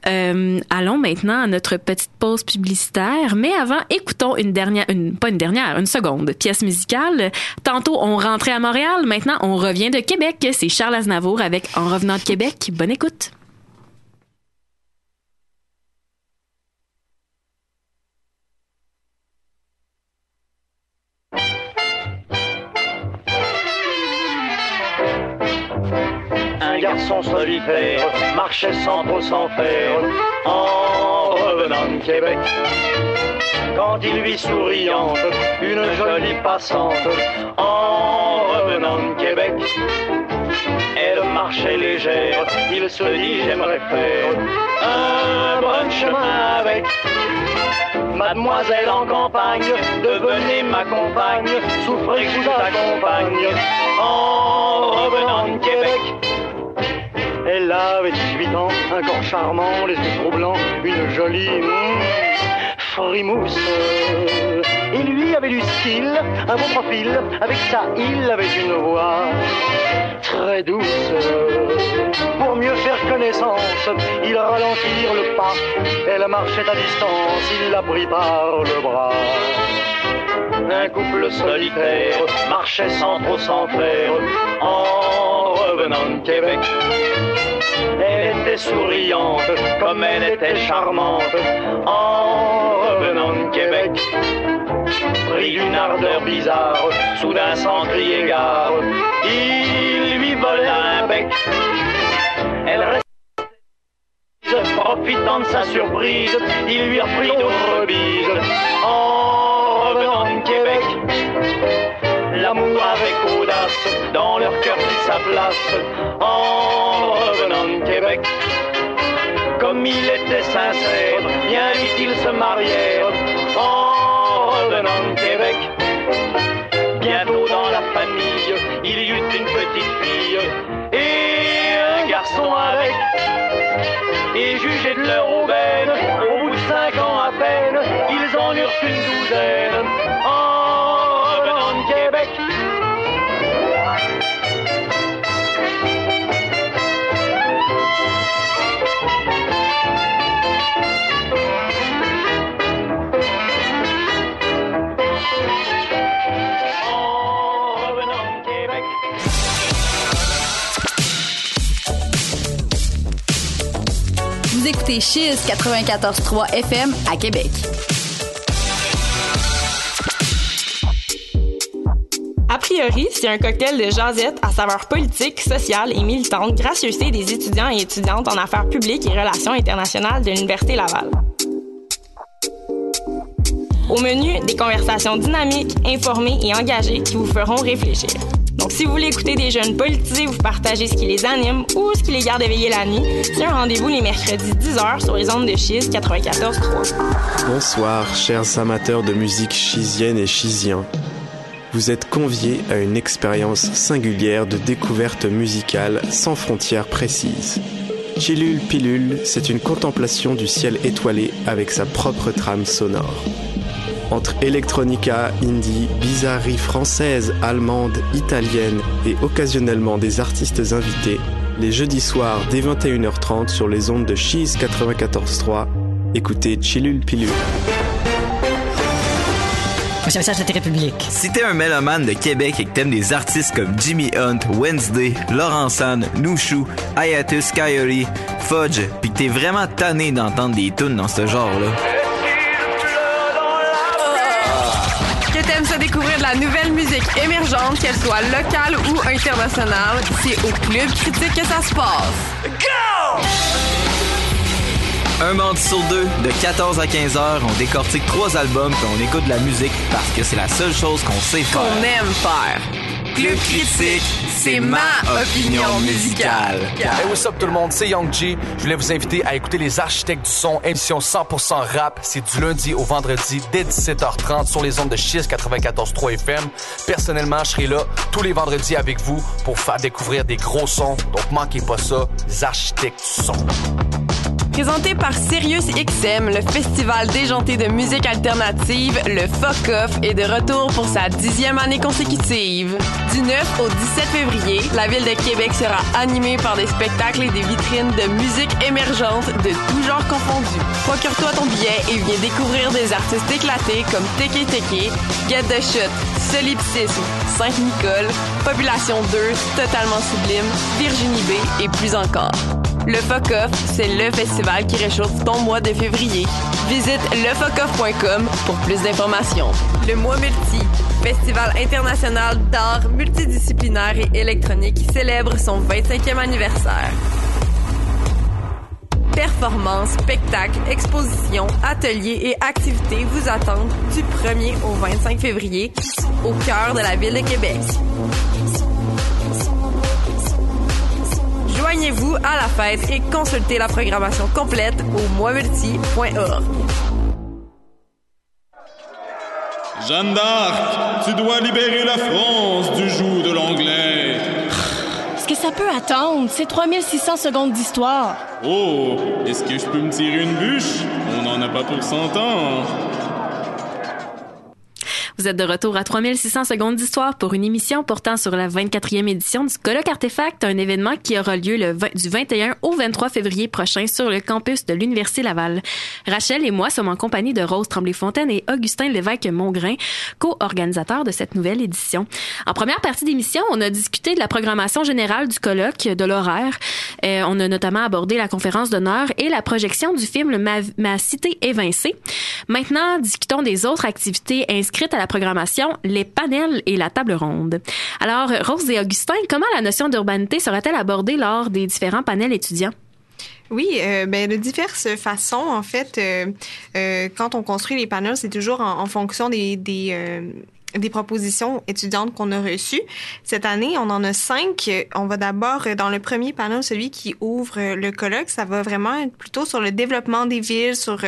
A: Euh, allons maintenant à notre petite pause publicitaire, mais avant, écoutons une dernière, une, pas une dernière, une seconde pièce musicale. Tantôt, on rentrait à Montréal, maintenant, on revient de Québec. C'est Charles Aznavour avec En revenant de Québec. Bonne écoute.
H: Solitaire marchait sans trop s'en faire en revenant de Québec. Quand il vit souriante une jolie passante en revenant de Québec. Elle marchait légère, il se dit j'aimerais faire un bon chemin avec. Mademoiselle en campagne, devenez ma compagne, souffrez que je vous accompagne en revenant de Québec. Elle avait 18 ans, un corps charmant, les yeux trop blancs, une jolie frimousse. Et lui avait du style, un beau profil, avec ça il avait une voix très douce. Pour mieux faire connaissance, ils ralentirent le pas. Elle marchait à distance, il l'a pris par le bras. Un couple solitaire marchait sans trop s'en faire en revenant de Québec. Souriante comme elle était charmante en revenant de Québec. Pris d'une ardeur bizarre, soudain sans crier gare, il lui vola un bec. Elle restait profitant de sa surprise, il lui reprit d'autres bises en revenant de Québec. L'amour avec audace, dans leur cœur prit sa place en revenant de Québec. Comme il était sincère, bien vite ils se marièrent en revenant de Québec. Bientôt dans la famille, il y eut une petite fille et un garçon avec. Et jugés de leur aubaine, au bout de cinq ans à peine, ils en eurent une douzaine
I: Vous écoutez Chiz 94.3 FM à Québec.
J: A priori, c'est un cocktail de jasette à saveur politique, sociale et militante, gracieuseté des étudiants et étudiantes en affaires publiques et relations internationales de l'Université Laval. Au menu, des conversations dynamiques, informées et engagées qui vous feront réfléchir. Donc, si vous voulez écouter des jeunes politisés, vous partagez ce qui les anime ou ce qui les garde éveillés la nuit, c'est un rendez-vous les mercredis 10h sur les ondes de Chiz 94.3.
K: Bonsoir, chers amateurs de musique chisienne et chisien. Vous êtes conviés à une expérience singulière de découverte musicale sans frontières précises. Chilule Pilule, c'est une contemplation du ciel étoilé avec sa propre trame sonore. Entre electronica, indie, bizarrerie française, allemande, italienne et occasionnellement des artistes invités, les jeudis soirs dès 21h30 sur les ondes de Cheese 94.3, écoutez Chilule Pilule.
L: Prochain message de République.
M: Si t'es un mélomane de Québec et que t'aimes des artistes comme Jimmy Hunt, Wednesday, Laurent San, Nushu, Hiatus Coyote, Fudge, pis que t'es vraiment tanné d'entendre des tunes dans ce genre-là,
N: Que t'aimes se découvrir de la nouvelle musique émergente, qu'elle soit locale ou internationale, c'est au Club Critique que ça se passe.
M: Un mardi sur deux, de 14 à 15 heures, on décortique trois albums puis on écoute de la musique parce que c'est la seule chose qu'on sait faire.
N: Qu'on aime faire.
M: Club Critique, c'est ma opinion musicale.
O: Hey, what's up tout le monde, c'est Young G. Je voulais vous inviter à écouter Les Architectes du Son, émission 100% rap. C'est du lundi au vendredi dès 17h30 sur les ondes de Chiz 94.3 FM. Personnellement, je serai là tous les vendredis avec vous pour faire découvrir des gros sons. Donc manquez pas ça, Les Architectes du Son.
N: Présenté par Sirius XM, le festival déjanté de musique alternative, le Fuck Off, est de retour pour sa dixième année consécutive. Du 9 au 17 février, la ville de Québec sera animée par des spectacles et des vitrines de musique émergente de tous genres confondus. Procure-toi ton billet et viens découvrir des artistes éclatés comme Teke Teke, Get the Shot, Solipsisme, Sainte-Nicole, Population 2, Totalement Sublime, Virginie B et plus encore. Le Fuck Off, c'est le festival qui réchauffe ton mois de février. Visite lefuckoff.com pour plus d'informations. Le Mois Multi, festival international d'art multidisciplinaire et électronique célèbre son 25e anniversaire. Performances, spectacles, expositions, ateliers et activités vous attendent du 1er au 25 février au cœur de la ville de Québec. Joignez-vous à la fête et consultez la programmation complète au moismulti.org.
F: Jeanne d'Arc, tu dois libérer la France du joug de l'anglais.
P: Est-ce que ça peut attendre? C'est 3600 secondes d'histoire.
F: Oh, est-ce que je peux me tirer une bûche? On n'en a pas pour 100 ans.
A: Vous êtes de retour à 3600 secondes d'histoire pour une émission portant sur la 24e édition du Colloque Artefact, un événement qui aura lieu le 20 du 21 au 23 février prochain sur le campus de l'Université Laval. Rachel et moi sommes en compagnie de Rose Tremblay-Fontaine et Augustin Lévesque-Mongrain, co-organisateurs de cette nouvelle édition. En première partie d'émission, on a discuté de la programmation générale du colloque, de l'horaire. Euh, on a notamment abordé la conférence d'honneur et la projection du film Ma, Ma cité évincée. Maintenant, discutons des autres activités inscrites à la programmation, les panels et la table ronde. Alors, Rose et Augustin, comment la notion d'urbanité sera-t-elle abordée lors des différents panels étudiants?
B: Oui, euh, ben, de diverses façons. En fait, euh, euh, quand on construit les panels, c'est toujours en, fonction des, des, euh, des propositions étudiantes qu'on a reçues. Cette année, on en a cinq. On va d'abord, dans le premier panel, celui qui ouvre le colloque, ça va vraiment être plutôt sur le développement des villes, sur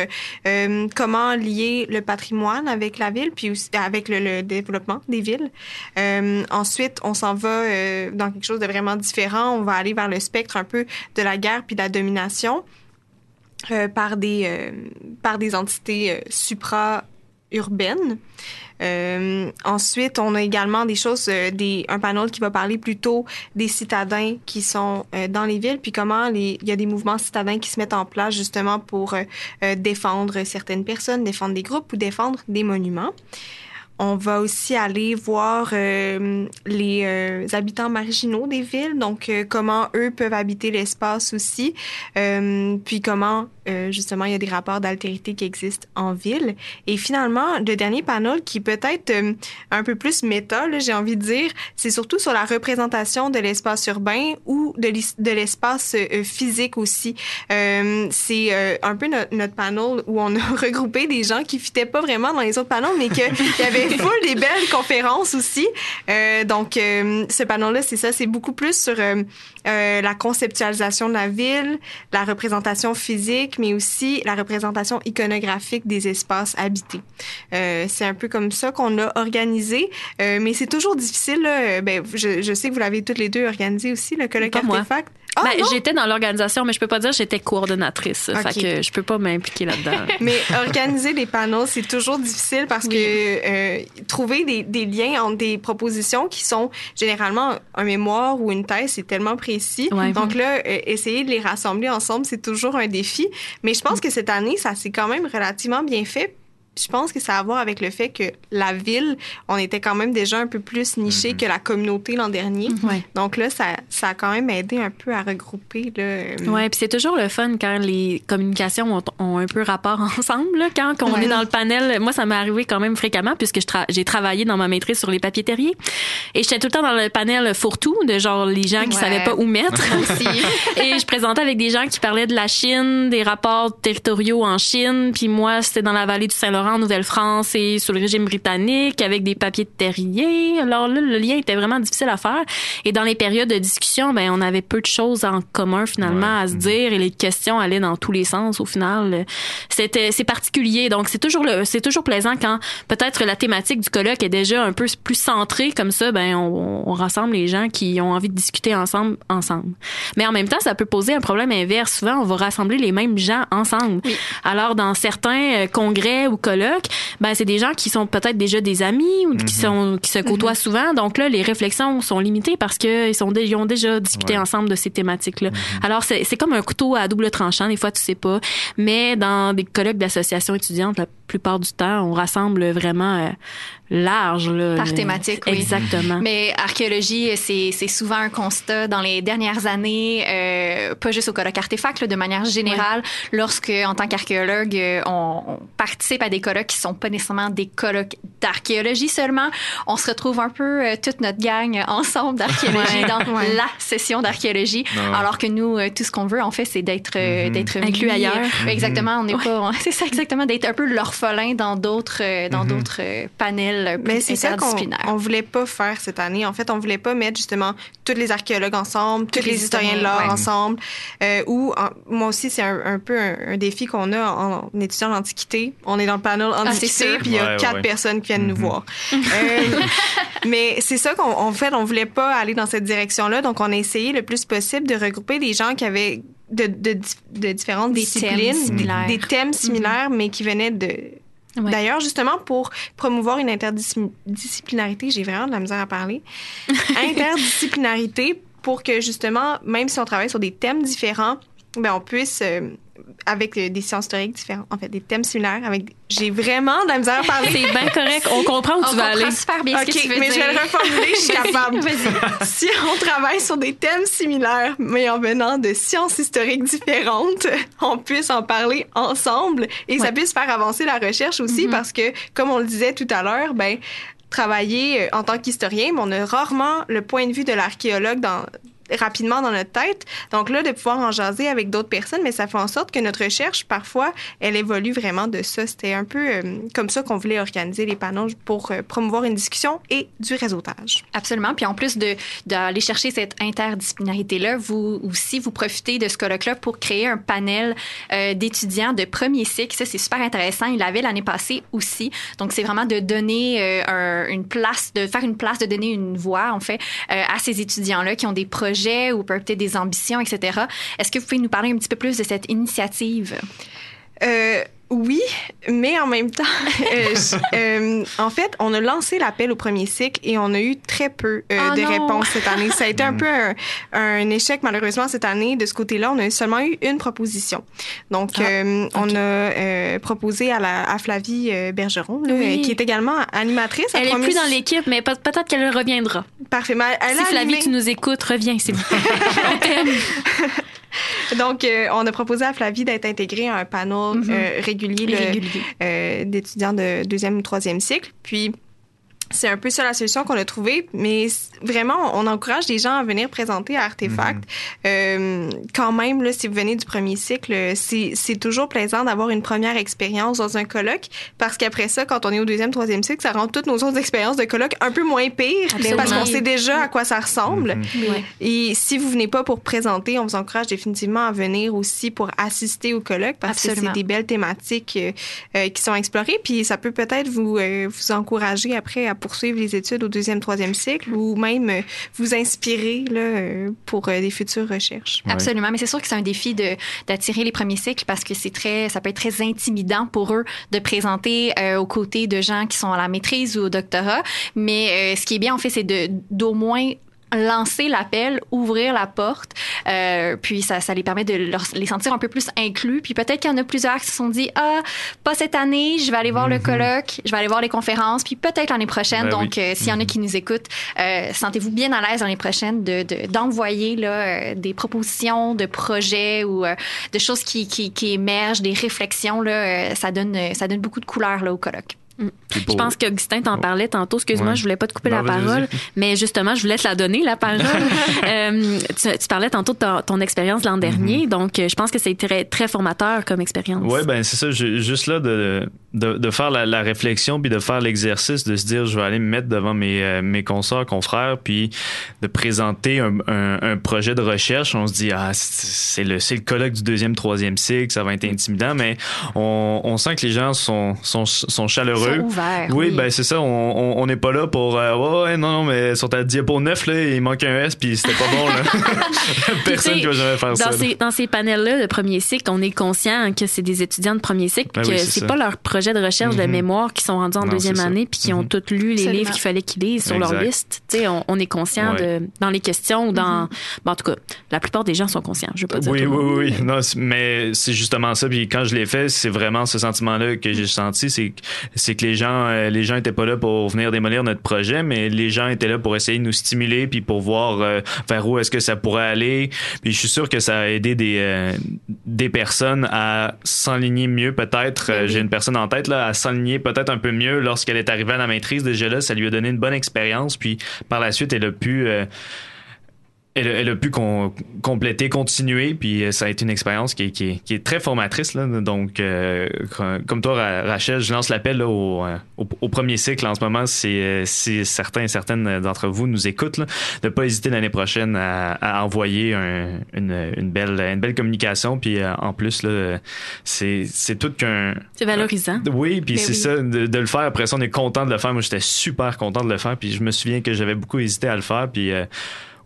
B: euh, comment lier le patrimoine avec la ville, puis aussi avec le, développement des villes. Euh, ensuite, on s'en va euh, dans quelque chose de vraiment différent. On va aller vers le spectre un peu de la guerre puis de la domination par des par des entités euh, supra-urbaines. Euh, ensuite, on a également des choses, euh, des, un panel qui va parler plutôt des citadins qui sont euh, dans les villes, puis comment les, il y a des mouvements citadins qui se mettent en place justement pour euh, défendre certaines personnes, défendre des groupes ou défendre des monuments. On va aussi aller voir euh, les euh, habitants marginaux des villes, donc euh, comment eux peuvent habiter l'espace aussi, puis comment euh, justement il y a des rapports d'altérité qui existent en ville. Et finalement, le dernier panel qui peut être euh, un peu plus méta, j'ai envie de dire, c'est surtout sur la représentation de l'espace urbain ou de l'espace euh, physique aussi. Euh, c'est un peu notre, notre panel où on a regroupé des gens qui fitaient pas vraiment dans les autres panels, mais qu'il y avait full des belles conférences aussi. Euh, donc, ce panel-là, c'est ça, c'est beaucoup plus sur la conceptualisation de la ville, la représentation physique, mais aussi la représentation iconographique des espaces habités. Euh, c'est un peu comme ça qu'on a organisé, euh, mais c'est toujours difficile. Là. Ben, je, je sais que vous l'avez toutes les deux organisé aussi, le colloque artefact. Ah,
A: Ben, j'étais dans l'organisation, mais je peux pas dire que j'étais coordonnatrice.
B: Ok.
A: Fait que je peux pas m'impliquer là-dedans.
B: Mais organiser les panels, c'est toujours difficile parce que euh, trouver des, des liens entre des propositions qui sont généralement un mémoire ou une thèse, c'est tellement précis.
A: Ouais.
B: Donc là, euh, essayer de les rassembler ensemble, c'est toujours un défi. Mais je pense que cette année, ça s'est quand même relativement bien fait. Je pense que ça a à voir avec le fait que la ville, on était quand même déjà un peu plus niché que la communauté l'an dernier.
A: Ouais.
B: Donc là, ça, ça a quand même aidé un peu à regrouper. Là, euh,
A: Ouais, puis c'est toujours le fun quand les communications ont, ont un peu rapport ensemble. là. Quand, on
B: Ouais.
A: est dans le panel, moi, ça m'est arrivé quand même fréquemment puisque tra- j'ai travaillé dans ma maîtrise sur les papiers terriers. Et j'étais tout le temps dans le panel fourre-tout, de genre les gens qui
B: Ouais.
A: savaient pas où mettre.
B: aussi.
A: Et je présentais avec des gens qui parlaient de la Chine, des rapports territoriaux en Chine. Puis moi, c'était dans la vallée du Saint-Laurent, en Nouvelle-France, et sous le régime britannique, avec des papiers de terrier. Alors là, le lien était vraiment difficile à faire. Et dans les périodes de discussion, ben on avait peu de choses en commun finalement à se dire, et les questions allaient dans tous les sens. Au final, c'était c'est particulier. Donc c'est toujours le, c'est toujours plaisant quand peut-être la thématique du colloque est déjà un peu plus centrée comme ça. Ben on, on rassemble les gens qui ont envie de discuter ensemble ensemble. Mais en même temps, ça peut poser un problème inverse. Souvent, on va rassembler les mêmes gens ensemble. Alors, dans certains euh, congrès ou colloques, ben, c'est des gens qui sont peut-être déjà des amis ou qui sont, qui se côtoient souvent. Donc là, les réflexions sont limitées parce que ils sont, ils ont déjà discuté
D: Ouais.
A: ensemble de ces thématiques-là. Alors, c'est, c'est comme un couteau à double tranchant. Des fois, tu sais pas. Mais dans des colloques d'associations étudiantes, la plupart du temps, on rassemble vraiment euh, large. Là,
C: Par
A: Euh,
C: thématique, oui.
A: Exactement.
C: Mais archéologie, c'est c'est souvent un constat dans les dernières années, euh, pas juste au colloque artefact, là, de manière générale, lorsque, en tant qu'archéologue, euh, on, on participe à des colloques qui sont pas nécessairement des colloques d'archéologie seulement, on se retrouve un peu euh, toute notre gang ensemble d'archéologie
A: Ouais.
C: dans
A: Ouais.
C: la session d'archéologie,
A: Ouais, ouais.
C: alors que nous, euh, tout ce qu'on veut, en fait, c'est d'être euh, d'être
A: Inclus ailleurs. Mhm.
C: Exactement, on n'est pas, on- c'est ça exactement, d'être un peu dans d'autres euh, dans d'autres euh, panels euh,
B: Mais c'est ça qu'on on voulait pas faire cette année. En fait, on voulait pas mettre justement tous les archéologues ensemble, tous les, historiens de l'art
C: ouais.
B: ensemble. Euh, ou en- moi aussi, c'est un, un peu un, un défi qu'on a en, en étudiant l'Antiquité. On est dans le panel
C: Ah,
B: Antiquité,
C: sûr.
B: puis il y a
C: Ouais,
B: quatre
C: ouais.
B: personnes qui viennent nous voir. Euh, mais c'est ça qu'on en fait, on voulait pas aller dans cette direction-là. Donc, on a essayé le plus possible de regrouper des gens qui avaient de, de, dif- de différentes
C: Des
B: disciplines,
C: thèmes
B: des- thèmes similaires, mais qui venaient de D'ailleurs, justement, pour promouvoir une interdisciplinarité, j'ai vraiment de la misère à parler. interdisciplinarité pour que, justement, même si on travaille sur des thèmes différents, ben, on puisse, euh, avec euh, des sciences historiques différentes, en fait, des thèmes similaires, avec. J'ai vraiment de la misère à parler.
A: C'est bien correct. On comprend où
C: On
A: tu vas
C: comprend
A: aller.
C: super bien ce
B: OK,
C: que tu veux
B: mais je vais le reformuler, je suis capable. si on travaille sur des thèmes similaires, mais en venant de sciences historiques différentes, on puisse en parler ensemble et ça puisse faire avancer la recherche aussi parce que, comme on le disait tout à l'heure, ben travailler euh, en tant qu'historien, mais on a rarement le point de vue de l'archéologue dans rapidement dans notre tête. Donc là, de pouvoir en jaser avec d'autres personnes, mais ça fait en sorte que notre recherche, parfois, elle évolue vraiment de ça. C'était un peu euh, comme ça qu'on voulait organiser les panneaux pour euh, promouvoir une discussion et du réseautage.
C: Absolument. Puis en plus de d'aller chercher cette interdisciplinarité-là, vous aussi, vous profitez de ce colloque-là pour créer un panel euh, d'étudiants de premier cycle. Ça, c'est super intéressant. Il l'avait l'année passée aussi. Donc, c'est vraiment de donner un- une place, de faire une place, de donner une voix, en fait, à ces étudiants-là qui ont des projets ou peut-être des ambitions, etc. Est-ce que vous pouvez nous parler un petit peu plus de cette initiative?
B: Euh, oui, mais en même temps, euh, je- euh, en fait, on a lancé l'appel au premier cycle et on a eu très peu euh,
C: Ah
B: de
C: non.
B: réponses cette année. Ça a été un peu un, un échec malheureusement cette année. De ce côté-là, on a seulement eu une proposition. Donc,
A: Ah,
B: euh, on a euh, proposé à, la, à Flavie euh, Bergeron, là,
A: Oui.
B: euh, qui est également animatrice.
A: Elle est
B: Promis-
A: plus dans l'équipe, mais peut- peut-être qu'elle reviendra.
B: Parfait. Mais elle
A: si
B: a
A: Flavie,
B: animé-
A: tu nous écoutes, reviens, s'il vous plaît.
B: Donc, euh, on a proposé à Flavie d'être intégrée à un panel
A: Mhm.
B: euh, régulier,
C: Régulier.
B: euh, d'étudiants de deuxième ou troisième cycle. Puis, c'est un peu ça la solution qu'on a trouvée, mais vraiment, on encourage les gens à venir présenter à Artefact. Euh, quand même, là, si vous venez du premier cycle, c'est c'est toujours plaisant d'avoir une première expérience dans un colloque, parce qu'après ça, quand on est au deuxième, troisième cycle, ça rend toutes nos autres expériences de colloque un peu moins pires,
C: Absolument.
B: parce qu'on sait déjà à quoi ça ressemble.
C: Ouais.
B: Et si vous venez pas pour présenter, on vous encourage définitivement à venir aussi pour assister au colloque parce que
C: Absolument.
B: c'est des belles thématiques euh, euh, qui sont explorées. Puis ça peut peut-être vous, euh, vous encourager après à poursuivre les études au deuxième, troisième cycle ou même euh, vous inspirer là, euh, pour euh, des futures recherches.
C: Absolument, mais c'est sûr que c'est un défi de d'attirer les premiers cycles parce que c'est très, ça peut être très intimidant pour eux de présenter euh, aux côtés de gens qui sont à la maîtrise ou au doctorat. Mais euh, ce qui est bien en fait, c'est de d'au moins lancer l'appel, ouvrir la porte, euh, puis ça, ça les permet de leur- les sentir un peu plus inclus. Puis peut-être qu'il y en a plusieurs qui se sont dit ah pas cette année, je vais aller voir le colloque, je vais aller voir les conférences, puis peut-être l'année prochaine.
D: Ben
C: Donc
D: oui.
C: euh, s'il y en a qui nous écoutent, euh, sentez-vous bien à l'aise l'année prochaine de de- d'envoyer là euh, des propositions de projets ou euh, de choses qui, qui, qui émergent, des réflexions là, ça donne ça donne beaucoup de couleurs là au colloque.
A: Je pense qu'Augustin t'en parlait tantôt. Excuse-moi,
C: Ouais.
A: je voulais pas te couper
C: Non,
A: la parole, mais justement, je voulais te la donner, la parole. Euh, tu, tu parlais tantôt de ton, ton expérience l'an dernier, donc euh, je pense que c'est très, très formateur comme expérience.
D: Ouais, ben c'est ça. ju- Juste là de, de, de faire la, la réflexion puis de faire l'exercice de se dire je vais aller me mettre devant mes, euh, mes consoeurs, confrères, puis de présenter un, un, un projet de recherche. On se dit ah c'est le le colloque du deuxième troisième cycle, ça va être intimidant, mais on, on sent que les gens sont sont, sont chaleureux eux. oui, ben c'est ça. On n'est pas là pour euh, ouais, ouais, non, non, mais sur ta diapo 9, là, il manque un S puis c'était pas bon. Là. Personne qui va jamais faire
A: dans
D: ça.
A: Ces, dans ces panels-là de premier cycle, on est conscient que c'est des étudiants de premier cycle,
D: Ben
A: que
D: oui, c'est
A: pas leur projet de recherche de
D: Mhm.
A: mémoire qui sont rendus en
D: Non,
A: deuxième année puis qui ont
D: Mhm.
A: tous lu les
B: Absolument.
A: livres qu'il fallait qu'ils lisent sur leur
D: Exact.
A: liste. Tu sais, on, on est conscient
D: Ouais.
A: de dans les questions ou dans. bon, en tout cas, la plupart des gens sont conscients. Je veux pas dire
D: Oui,
A: tout le
D: oui, oui, oui. Non, mais c'est justement ça. Puis quand je l'ai fait, c'est vraiment ce sentiment-là que j'ai senti. C'est que- les gens, euh, les gens étaient pas là pour venir démolir notre projet, mais les gens étaient là pour essayer de nous stimuler puis pour voir euh, vers où est-ce que ça pourrait aller. Puis je suis sûr que ça a aidé des euh, des personnes à s'enligner mieux peut-être. Euh, J'ai une personne en tête là à s'enligner peut-être un peu mieux lorsqu'elle est arrivée à la maîtrise. Déjà là, ça lui a donné une bonne expérience. Puis par la suite, elle a pu euh, elle, a- elle a pu con- compléter, continuer, puis euh, ça a été une expérience qui, est- qui, qui est très formatrice. Là. Donc, euh, comme toi, Ra- Rachel, je lance l'appel au, euh, au, au premier cycle en ce moment. Si, euh, si certains et certaines d'entre vous nous écoutent, là, de pas hésiter l'année prochaine à, à envoyer un- une, une belle, une belle communication. Puis en plus, c'est, tout qu'un
A: C'est valorisant.
D: oui, puis
A: Mais
D: c'est
A: oui.
D: ça, de, de le faire. Après ça, on est content de le faire. Moi, j'étais super content de le faire. Puis je me souviens que j'avais beaucoup hésité à le faire. Puis euh,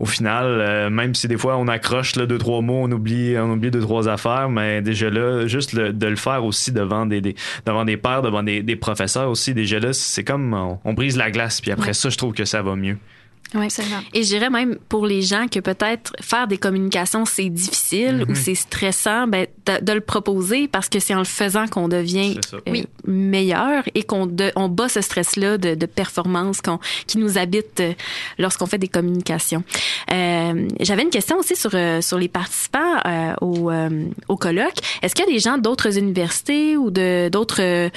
D: au final, euh, même si des fois on accroche là, deux, trois mots, on oublie, on oublie deux, trois affaires, mais déjà là, juste le- de le faire aussi devant des, des- devant des pairs, devant des, des professeurs aussi, déjà là, c'est comme on, on brise la glace. Puis après
A: Ouais.
D: ça, je trouve que ça va mieux.
A: Oui, Et je dirais même pour les gens que peut-être faire des communications, c'est difficile
D: Mhm.
A: ou c'est stressant, ben, de, de le proposer parce que c'est en le faisant qu'on devient euh,
D: Oui.
A: meilleur et qu'on de- on bat ce stress-là de, de performance qu'on, qui nous habite euh, lorsqu'on fait des communications. Euh, j'avais une question aussi sur, euh, sur les participants euh, au, euh, au colloque. Est-ce qu'il y a des gens d'autres universités ou de, d'autres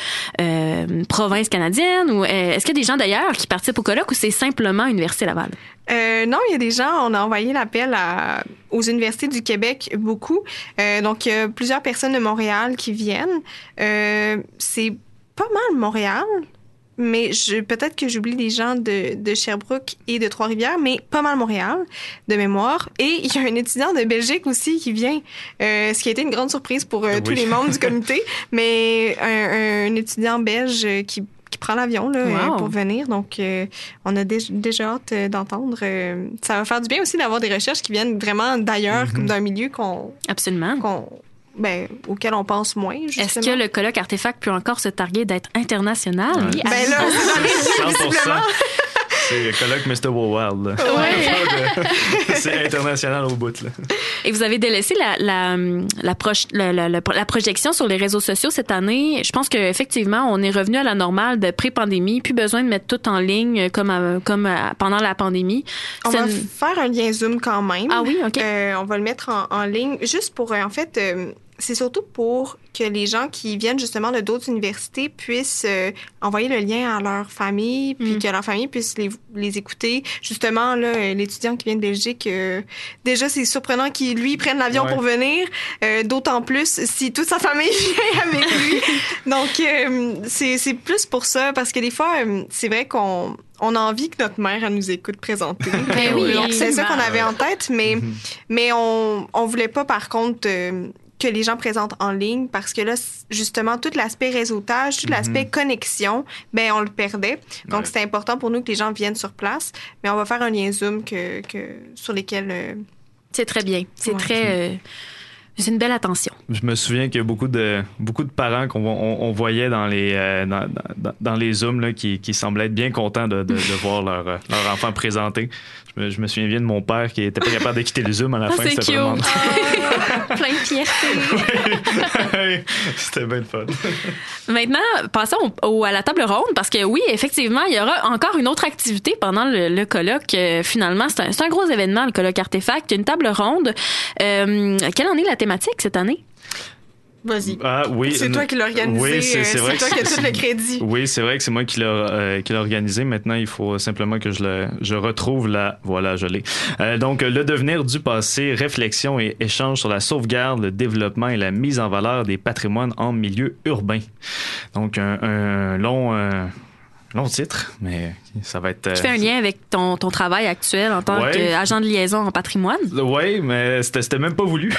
A: provinces canadiennes ou euh, est-ce qu'il y a des gens d'ailleurs qui participent au colloque ou c'est simplement Université Laval?
B: Euh, non, il y a des gens, on a envoyé l'appel à- aux universités du Québec, beaucoup. Euh, donc, il y a plusieurs personnes de Montréal qui viennent. Euh, c'est pas mal Montréal, mais je, peut-être que j'oublie des gens de, de Sherbrooke et de Trois-Rivières, mais pas mal Montréal, de mémoire. Et il y a un étudiant de Belgique aussi qui vient, euh, ce qui a été une grande surprise pour euh, tous les membres du comité, mais un, un étudiant belge qui qui prend l'avion là, euh,
A: Wow.
B: pour venir. Donc, euh, on a dé- déjà hâte euh, d'entendre. euh, ça va faire du bien aussi d'avoir des recherches qui viennent vraiment d'ailleurs,
A: Mhm.
B: comme d'un milieu qu'on.
A: Absolument.
B: qu'on ben, auquel on pense moins.
A: Est-ce que le colloque Artefact peut encore se targuer d'être international?
B: Ben là, c'est dans les yeux,
D: 100%. C'est colloque Mr. World. là.
A: Ouais.
D: c'est international au bout. Là.
A: Et vous avez délaissé la, la, la, proche- la, la- la- la projection sur les réseaux sociaux cette année. Je pense qu'effectivement, on est revenu à la normale de pré-pandémie. Plus besoin de mettre tout en ligne comme, à- comme à- pendant la pandémie.
B: On va
A: une-
B: faire un lien Zoom quand même.
A: Ah oui, OK.
B: Euh, on va le mettre en, en ligne juste pour, euh, en fait, euh, c'est surtout pour que les gens qui viennent justement de d'autres universités puissent euh, envoyer le lien à leur famille,
A: Mm.
B: puis que leur famille puisse les, les écouter. Justement, là, l'étudiant qui vient de Belgique, euh, déjà, c'est surprenant qu'il, lui, prenne l'avion
Q: Ouais.
B: pour venir. Euh, D'autant plus si toute sa famille vient avec lui. Donc, euh, c'est c'est plus pour ça, parce que des fois, euh, c'est vrai qu'on on a envie que notre mère elle nous écoute présenter.
A: Ben oui,
B: Donc, c'est ça qu'on avait en tête, mais, mais on, on voulait pas, par contre, euh, que les gens présentent en ligne parce que là, justement, tout l'aspect réseautage, tout
A: Mhm.
B: l'aspect connexion, ben on le perdait. Donc,
A: Ouais.
B: c'était important pour nous que les gens viennent sur place, mais on va faire un lien Zoom que, que, sur lesquels... euh,
A: C'est très bien. C'est
B: Ouais.
A: très. euh, c'est une belle attention.
D: Je me souviens qu'il y a beaucoup de, beaucoup de parents qu'on on, on voyait dans les, euh, dans, dans, dans les Zooms là, qui, qui semblaient être bien contents de, de, de voir leur, leur enfant présenté. Je me, je me souviens bien de mon père qui était pas capable de quitter le Zoom à la
A: Ah,
D: fin.
A: c'est
D: C'était vraiment-
A: Plein de fierté.
D: C'était bien le fun.
A: Maintenant, passons au- au- à la table ronde parce que oui, effectivement, il y aura encore une autre activité pendant le, le colloque. Euh, finalement, c'est un, un gros événement, le colloque Artefact. Une table ronde. Euh, quelle en est la thématique cette année?
B: Vas-y.
D: Ah oui.
B: C'est toi qui l'as organisé,
D: Oui,
B: euh,
D: c'est
B: toi
D: que
B: qui as tout le crédit.
D: Oui, c'est vrai que c'est moi qui l'ai euh, organisé. Maintenant, il faut simplement que je le je retrouve la voilà, je l'ai. Euh, donc le devenir du passé, réflexion et échange sur la sauvegarde, le développement et la mise en valeur des patrimoines en milieu urbain. Donc un, un long euh, long titre, mais ça va être.
A: Tu fais un lien avec ton, ton travail actuel en tant
D: Ouais.
A: qu'agent de liaison en patrimoine.
D: Oui, mais c'était même pas voulu.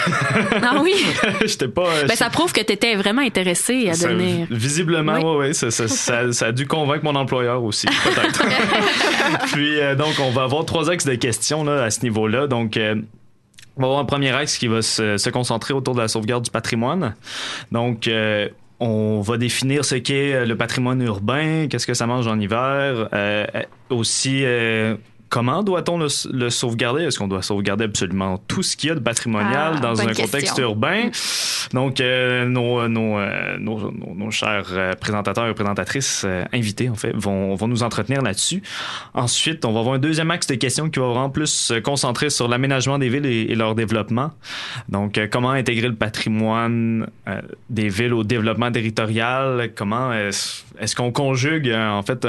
A: Ah oui?
D: J'étais pas. euh,
A: Ben, ça prouve que tu étais vraiment intéressé à
D: Ça-
A: devenir.
D: visiblement,
A: Oui.
D: ouais, ouais, ça, ça, ça- ça a dû convaincre mon employeur aussi, peut-être. Puis, euh, donc, on va avoir trois axes de questions là, à ce niveau-là. Donc, euh, on va avoir un premier axe qui va se, se concentrer autour de la sauvegarde du patrimoine. Donc, euh, on va définir ce qu'est le patrimoine urbain, qu'est-ce que ça mange en hiver, euh, euh, aussi euh, comment doit-on le, le sauvegarder? Est-ce qu'on doit sauvegarder absolument tout ce qu'il y a de patrimonial
C: Ah,
D: dans un contexte urbain? Donc, euh, nos, nos, euh, nos, nos- nos chers euh, présentateurs et présentatrices euh, invités, en fait, vont, vont nous entretenir là-dessus. Ensuite, on va avoir un deuxième axe de questions qui va vraiment plus se concentrer sur l'aménagement des villes et, et leur développement. Donc, euh, comment intégrer le patrimoine euh, des villes au développement territorial? Comment est-ce qu'on conjugue, euh, en fait,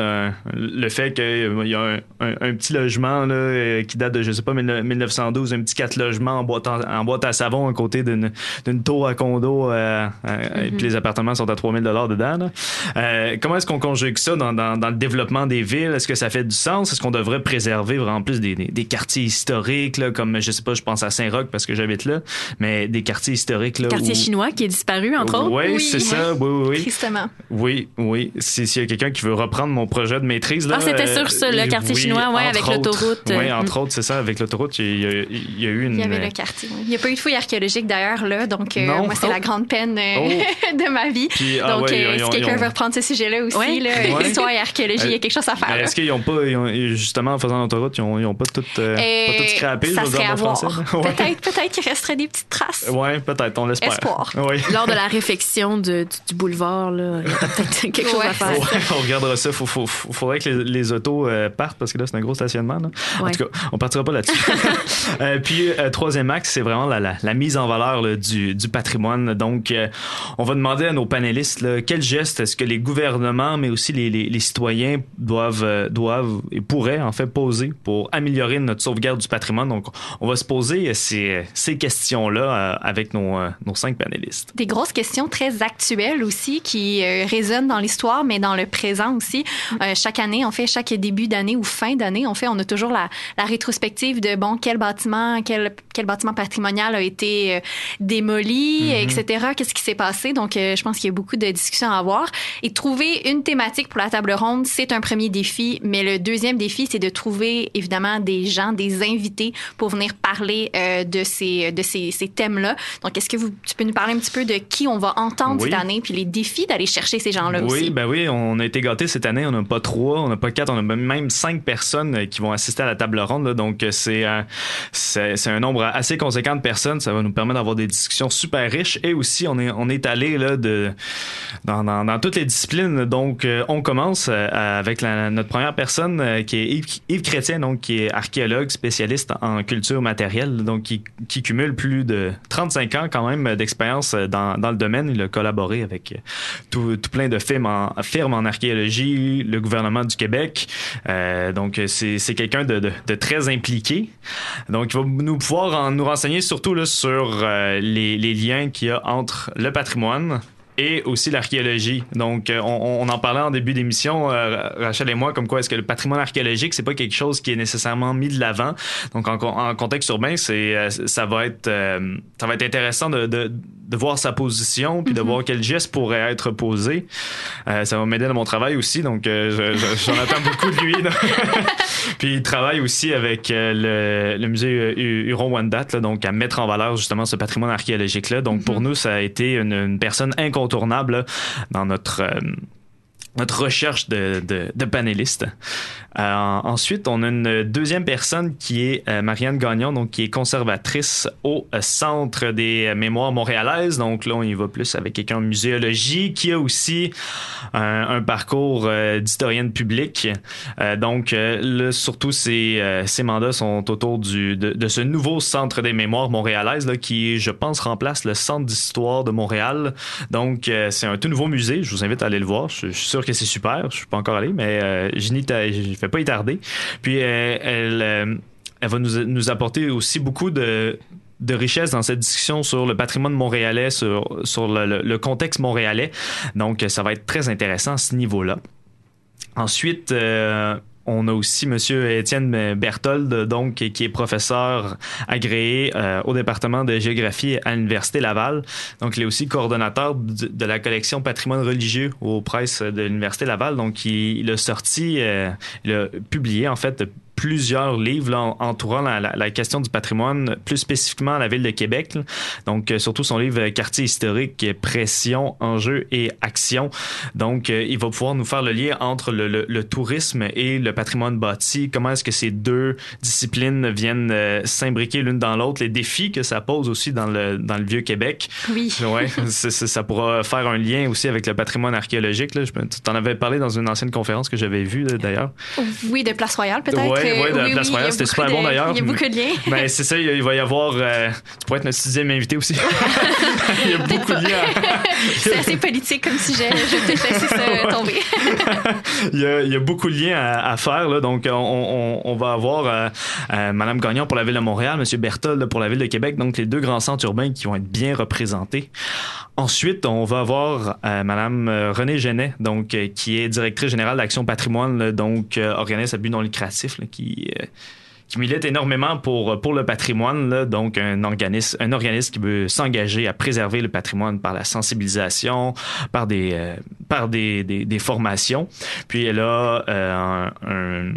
D: le fait qu'il y a un, un- un petit logement là, euh, qui date de, je sais pas, 19- 1912, un petit quatre logements en boîte, en, en boîte à savon à côté d'une tour à condo, euh, et puis les appartements sont à 3000 dollars dedans. là. Euh, comment est-ce qu'on conjugue ça dans, dans- dans le développement des villes? Est-ce que ça fait du sens? Est-ce qu'on devrait préserver vraiment plus des, des- des quartiers historiques, là, comme, je sais pas, je pense à Saint-Roch parce que j'habite là, mais des quartiers historiques. Là,
A: Quartier
D: où-
A: chinois qui est disparu, entre autres.
D: Oui, c'est ça. Oui, oui, oui.
C: Tristement.
D: Oui, oui. Si- S'il y a quelqu'un qui veut reprendre mon projet de maîtrise. Là,
A: Ah, c'était sur ça, le quartier
D: oui,
A: chinois, ouais, avec
D: autres.
A: L'autoroute.
D: Oui,
A: Mm.
D: entre autres, c'est ça. Avec l'autoroute, il y, a, il y a eu une.
C: Il y avait le quartier. oui. Il n'y a pas eu de fouille archéologique d'ailleurs là, donc euh,
D: Non.
C: moi c'est
D: Oh.
C: la grande peine euh, de ma vie.
D: Puis, ah
C: donc
D: ouais,
C: euh,
D: ils ont-
C: si quelqu'un
D: ont-
C: veut reprendre ce sujet-là aussi,
A: Ouais.
C: là,
D: Ouais.
C: histoire et archéologie, il y a quelque chose à faire.
D: Est-ce qu'ils n'ont pas, ils ont- justement, en faisant l'autoroute, ils n'ont pas tout, euh,
C: Euh,
D: pas tout scrappé,
C: ça
D: je veux dire,
C: serait à
D: en français?
C: Peut-être, peut-être qu'il resterait des petites traces.
D: Ouais, peut-être, on l'espère.
C: Espoir.
D: Oui.
A: Lors de la réflexion de- du, du boulevard, là, il y a peut-être quelque chose à faire.
D: On regardera ça. Faut- faudrait que les, les autos euh, partent parce que là, c'est un gros stationnement. Là. En
A: Ouais.
D: tout cas, on partira pas là-dessus. Euh, puis, euh, troisième axe, c'est vraiment la, la- la mise en valeur là, du, du patrimoine. Donc, euh, on va demander à nos panélistes là, quels gestes est-ce que les gouvernements, mais aussi les, les- les citoyens doivent, euh, doivent et pourraient en fait poser pour améliorer notre sauvegarde du patrimoine? Donc, on va se poser ces, ces questions-là euh, avec nos, euh, nos cinq panélistes.
C: Des grosses questions très actuelles aussi qui résonnent dans l'histoire, mais dans le présent aussi. Chaque année, on fait chaque début d'année ou fin d'année, on fait, on a toujours la, la rétrospective de bon quel bâtiment, quel, quel bâtiment patrimonial a été euh, démoli,
Q: Mhm.
C: etc. Qu'est-ce qui s'est passé? Donc, euh, je pense qu'il y a beaucoup de discussions à avoir. Et trouver une thématique pour la table ronde, c'est un premier défi, mais le deuxième défi, c'est de trouver évidemment des gens, des invités pour venir parler euh, de ces de ces, ces thèmes-là. Donc, est-ce que vous, tu peux nous parler un petit peu de qui on va entendre
D: Oui.
C: cette année, puis les défis d'aller chercher ces gens-là
D: Oui,
C: aussi?
D: ben oui, on a été gâtés cette année. On n'a pas trois, on n'a pas quatre, on a même cinq personnes qui vont assister à la table ronde. donc, euh, c'est un, c'est c'est un nombre assez conséquent de personnes. Ça va nous permettre d'avoir des discussions super riches. Et aussi, on est, on est allé là, de, dans, dans, toutes les disciplines. Donc, euh, on commence euh, avec notre première personne euh, qui est Yves, Yves Chrétien, donc, qui est archéologue, spécialiste en culture matérielle, donc qui, cumule plus de 35 ans quand même d'expérience euh, dans, dans le domaine. Il a collaboré avec euh, tout, tout plein de firmes en, archéologie, le gouvernement du Québec. Euh, donc, c'est c'est quelqu'un de, de, de très impliqué. Donc, il va nous pouvoir en- nous renseigner surtout là, sur euh, les, les liens qu'il y a entre le patrimoine et aussi l'archéologie. Donc, euh, on, on en parlait en début d'émission, euh, Rachel et moi, comme quoi est-ce que le patrimoine archéologique, c'est pas quelque chose qui est nécessairement mis de l'avant. Donc, en, en contexte urbain, c'est euh, ça va être euh, ça va être intéressant de, de, de voir sa position puis de voir quel geste pourrait être posé. Euh, ça va m'aider dans mon travail aussi, donc je- je- j'en attends beaucoup de lui. puis il travaille aussi avec euh, le, le musée euh, Hu- Huron-Wendat, donc à mettre en valeur justement ce patrimoine archéologique-là. Donc pour nous, ça a été une, une personne incontournable là, dans notre... euh, notre recherche de, de, de panélistes. Euh, ensuite, on a une deuxième personne qui est euh, Marianne Gagnon, donc qui est conservatrice au euh, Centre des mémoires montréalaises. Donc là, on y va plus avec quelqu'un en muséologie, qui a aussi un, un parcours euh, d'historienne publique. Euh, donc euh, là, surtout, euh, ses mandats sont autour du, de, de ce nouveau Centre des mémoires montréalaises, là, qui, je pense, remplace le Centre d'histoire de Montréal. Donc, euh, c'est un tout nouveau musée. Je vous invite à aller le voir. Je suis sûr que c'est super. Je suis pas encore allé, mais euh, je je fais pas y tarder. Puis, euh, elle, euh, elle va nous, nous apporter aussi beaucoup de de richesse dans cette discussion sur le patrimoine montréalais, sur, sur le contexte montréalais. Donc, ça va être très intéressant à ce niveau-là. Ensuite, euh, on a aussi Monsieur Étienne Berthold, donc qui est professeur agréé euh, au département de géographie à l'université Laval. Donc, il est aussi coordonnateur de, la collection patrimoine religieux aux presses de l'université Laval. Donc, il, il a sorti, euh, il a publié en fait plusieurs livres là, en- entourant la, la- la question du patrimoine, plus spécifiquement la ville de Québec. là. Donc, euh, surtout son livre euh, Quartier historique, pression, enjeux et action. Donc, euh, il va pouvoir nous faire le lien entre le, le- le tourisme et le patrimoine bâti. Comment est-ce que ces deux disciplines viennent euh, s'imbriquer l'une dans l'autre, les défis que ça pose aussi dans le, dans le vieux Québec.
C: Oui.
D: Ouais, c'est- ça pourra faire un lien aussi avec le patrimoine archéologique. Là. Je, tu t'en avais parlé dans une ancienne conférence que j'avais vue d'ailleurs.
C: Oui, de Place Royale, peut-être.
D: Ouais,
C: Euh,
D: ouais, de
C: oui,
D: place
C: oui,
D: royale,
C: il y a
D: c'était
C: beaucoup
D: super bon
C: de-
D: d'ailleurs.
C: Il y a beaucoup de liens.
D: Ben, c'est ça, il va y avoir. euh, tu pourrais être notre sixième invité aussi. il y a beaucoup de liens.
C: C'est assez politique comme sujet. Je vais peut-être laisser ça tomber.
D: il, y a, il y a beaucoup de liens à, à faire. Là. Donc, on, on, on va avoir euh, euh, Mme Gagnon pour la ville de Montréal, M. Berthold pour la ville de Québec. Donc, les deux grands centres urbains qui vont être bien représentés. Ensuite, on va avoir euh, Mme euh, Renée Genet, donc, euh, qui est directrice générale d'Action Patrimoine, là, donc euh, organisme à but non lucratif, là, qui... euh, qui milite énormément pour, pour le patrimoine, là, donc un organisme, un organisme qui veut s'engager à préserver le patrimoine par la sensibilisation, par des, euh, par des, des, formations. Puis elle a euh, un-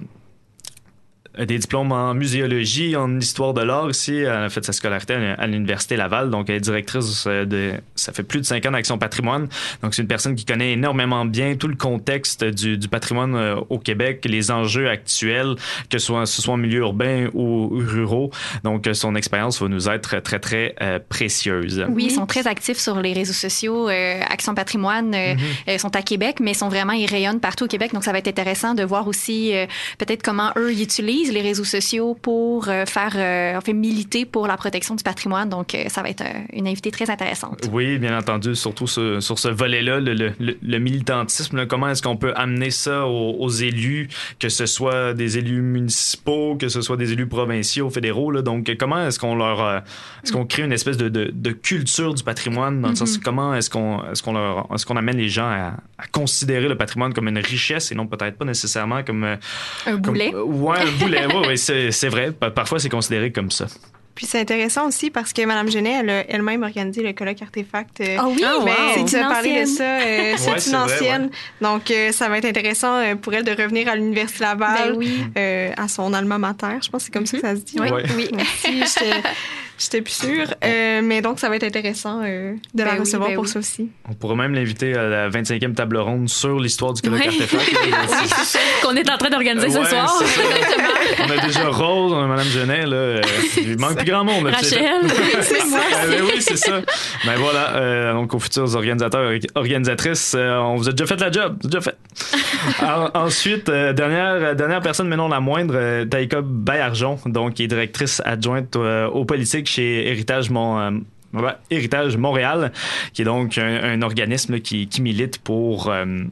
D: des diplômes en muséologie, en histoire de l'art ici. Elle a fait sa scolarité à l'Université Laval. Donc, elle est directrice euh, de... Ça fait plus de cinq ans d'Action Patrimoine. Donc, c'est une personne qui connaît énormément bien tout le contexte du, du patrimoine euh, au Québec, les enjeux actuels, que ce soit, ce soit en milieu urbain ou ruraux. Donc, euh, son expérience va nous être très, très euh, précieuse.
C: Oui, ils sont très actifs sur les réseaux sociaux. Euh, Action Patrimoine euh,
D: Mhm.
C: euh, sont à Québec, mais sont vraiment, ils rayonnent partout au Québec. Donc, ça va être intéressant de voir aussi euh, peut-être comment eux ils utilisent les réseaux sociaux pour euh, faire, euh, en fait, militer pour la protection du patrimoine. Donc, euh, ça va être une invitée très intéressante.
D: Oui, bien entendu, surtout sur, sur ce volet-là, le, le- le- le militantisme, là, comment est-ce qu'on peut amener ça aux, aux élus, que ce soit des élus municipaux, que ce soit des élus provinciaux, fédéraux, là, donc comment est-ce qu'on leur, est-ce qu'on crée une espèce de, de- de culture du patrimoine, dans le sens
C: Mhm.
D: comment est-ce qu'on, est-ce qu'on leur, est-ce qu'on amène les gens à, à considérer le patrimoine comme une richesse et non peut-être pas nécessairement comme
C: Un
D: comme-
C: boulet.
D: ouais, un ouais, ouais, c'est, vrai, Pa- parfois c'est considéré comme ça.
B: Puis c'est intéressant aussi parce que Mme Genet, elle a elle-même organisé le colloque Artefact. euh,
C: Ah oui? wow.
B: c'est
C: C'est
B: tu as
C: une
B: parlé de
C: ancienne.
B: ça. euh, c'est
D: Ouais, c'est
B: une
D: vrai,
B: ancienne.
D: ouais.
B: Donc, euh, ça va être intéressant euh, pour elle de revenir à l'Université Laval,
C: Ben oui.
B: euh, à son alma mater. Je pense que c'est comme ça que ça se dit.
C: Oui,
D: Ouais.
C: oui.
B: Merci, j'étais- plus sûre. Euh, mais donc, ça va être intéressant euh, de la
C: Ben oui,
B: recevoir
C: ben
B: pour
C: oui.
B: ça aussi.
D: On pourrait même l'inviter à la 25e table ronde sur l'histoire du colloque
A: Ouais.
D: Artefact.
A: Qu'on est en train d'organiser ce
D: Ouais,
A: soir.
D: On a déjà Rose, on a Madame Genet, là. euh, il manque plus grand monde. là,
A: Rachel. C'est moi.
D: Ah, ben oui, c'est ça. Ben voilà, euh, donc aux futurs organisateurs et organisatrices, euh, on vous a déjà fait la job, c'est déjà fait. En- ensuite, euh, dernière, dernière personne, mais non la moindre, euh, Taïka Bayarjon, donc qui est directrice adjointe euh, aux politiques chez Héritage euh, Héritage Montréal, qui est donc un, organisme qui milite pour euh,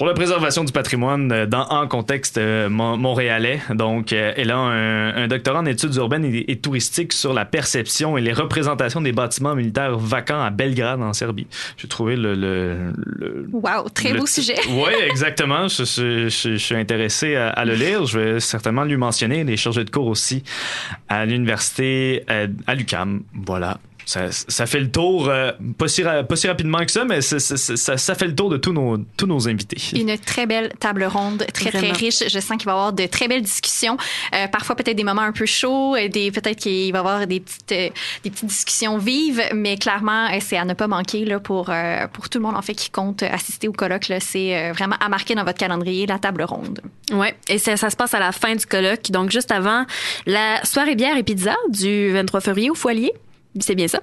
D: pour la préservation du patrimoine euh, dans en contexte euh, mon- montréalais. Donc, euh, elle a un, un doctorat en études urbaines et, et touristiques sur la perception et les représentations des bâtiments militaires vacants à Belgrade, en Serbie. J'ai trouvé le... le, le
C: Wow, très
D: le
C: beau sujet.
D: Oui, exactement. Je, je- je- je suis intéressé à, à le lire. Je vais certainement lui mentionner. Il est chargé de cours aussi à l'université à l'UCAM. Voilà. Ça, ça fait le tour, euh, pas, si ra- pas si rapidement que ça, mais ça, ça fait le tour de tous nos, tous nos invités.
C: Une très belle table ronde, très
A: Vraiment.
C: très riche. Je sens qu'il va y avoir de très belles discussions. Euh, parfois peut-être des moments un peu chauds, euh, des peut-être qu'il va y avoir des petites euh, des petites discussions vives, mais clairement c'est à ne pas manquer là pour euh, pour tout le monde en fait qui compte assister au colloque. là. C'est euh, vraiment à marquer dans votre calendrier la table ronde.
A: Ouais, et ça, ça se passe à la fin du colloque, donc juste avant la soirée bière et pizza du 23 février au Foilier. C'est bien ça?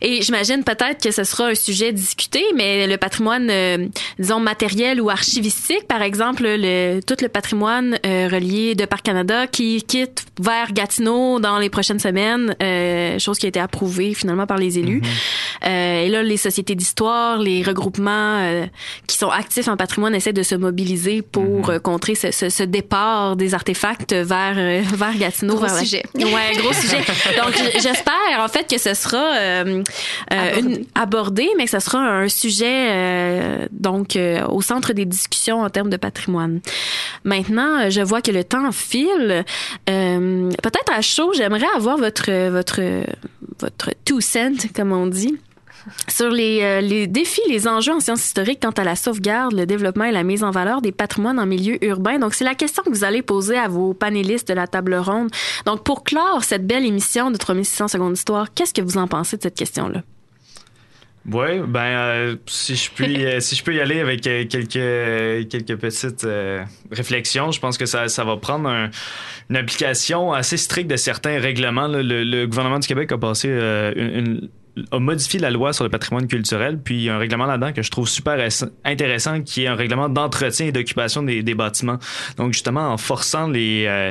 A: Et j'imagine peut-être que ce sera un sujet discuté, mais le patrimoine, euh, disons, matériel ou archivistique, par exemple, le, tout le patrimoine euh, relié de Parc Canada qui quitte vers Gatineau dans les prochaines semaines, euh, chose qui a été approuvée finalement par les élus. Euh, et là, les sociétés d'histoire, les regroupements euh, qui sont actifs en patrimoine essaient de se mobiliser pour euh, contrer ce, ce, ce départ des artefacts vers, euh, vers Gatineau.
C: Gros
A: vers la-
C: sujet.
A: Ouais, gros sujet. Donc, j'espère en fait que ce sera euh, euh, euh, abordé, mais que ce sera un sujet euh, donc au centre des discussions en termes de patrimoine. Maintenant, je vois que le temps file. Peut-être à chaud, j'aimerais avoir votre votre votre two cent, comme on dit sur les, euh, les défis, les enjeux en sciences historiques quant à la sauvegarde, le développement et la mise en valeur des patrimoines en milieu urbain. Donc, c'est la question que vous allez poser à vos panélistes de la table ronde. Donc, pour clore cette belle émission de 3600 secondes d'histoire, qu'est-ce que vous en pensez de cette question-là?
D: Oui, ben euh, si je puis euh, si je peux y aller avec quelques quelques petites réflexions, je pense que ça, ça va prendre un- une application assez stricte de certains règlements. Le, gouvernement du Québec a passé une- a modifié la loi sur le patrimoine culturel, puis il y a un règlement là-dedans que je trouve super ess- intéressant, qui est un règlement d'entretien et d'occupation des, bâtiments. Donc justement, en forçant les euh,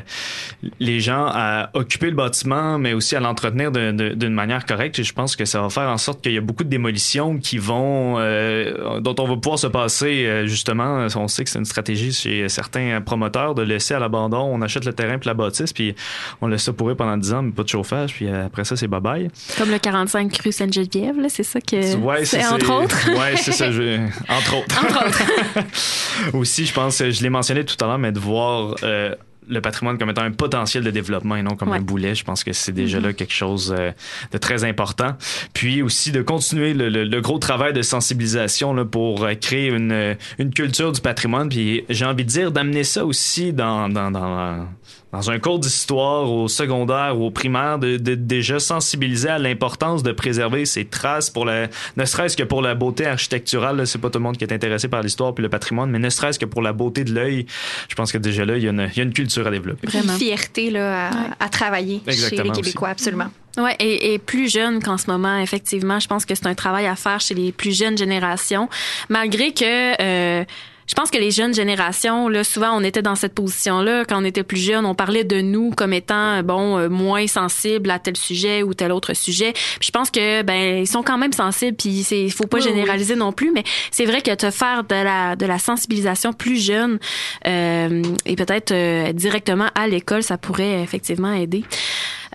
D: les gens à occuper le bâtiment, mais aussi à l'entretenir d'une manière correcte, je pense que ça va faire en sorte qu'il y a beaucoup de démolitions qui vont, euh, dont on va pouvoir se passer euh, justement. On sait que c'est une stratégie chez certains promoteurs de laisser à l'abandon. On achète le terrain puis la bâtisse, puis on laisse ça pourrir pendant 10 ans, mais pas de chauffage, puis après ça c'est bye bye.
A: Comme le 45 rue Sainte-Geneviève, c'est ça que
D: Ouais,
A: c'est entre autres?
D: Ouais, c'est ça. je- Entre autres.
A: Entre autres.
D: Aussi, je pense, je l'ai mentionné tout à l'heure, mais de voir euh, le patrimoine comme étant un potentiel de développement et non comme
A: Ouais.
D: un boulet, je pense que c'est déjà
A: Mhm.
D: là quelque chose euh, de très important. Puis aussi de continuer le, le- le gros travail de sensibilisation là, pour euh, créer une, une culture du patrimoine. Puis j'ai envie de dire d'amener ça aussi dans, dans, dans, dans un cours d'histoire au secondaire ou au primaire, de, de déjà sensibiliser à l'importance de préserver ces traces pour la, ne serait-ce que pour la beauté architecturale. là. C'est pas tout le monde qui est intéressé par l'histoire puis le patrimoine, mais ne serait-ce que pour la beauté de l'œil. Je pense que déjà là, il y a une, il y a une culture à développer.
C: Une fierté là, à, à travailler chez
D: Exactement
C: les
D: aussi.
C: Québécois, absolument.
A: Ouais, et, et plus jeune qu'en ce moment, effectivement, je pense que c'est un travail à faire chez les plus jeunes générations, malgré que euh, je pense que les jeunes générations, là, souvent, on était dans cette position-là quand on était plus jeune. On parlait de nous comme étant, bon, euh, moins sensibles à tel sujet ou tel autre sujet. Puis je pense que, ben, ils sont quand même sensibles. Puis c'est, faut pas
C: Oui,
A: généraliser non plus, mais c'est vrai que te faire de la de la sensibilisation plus jeune euh, et peut-être euh, directement à l'école, ça pourrait effectivement aider.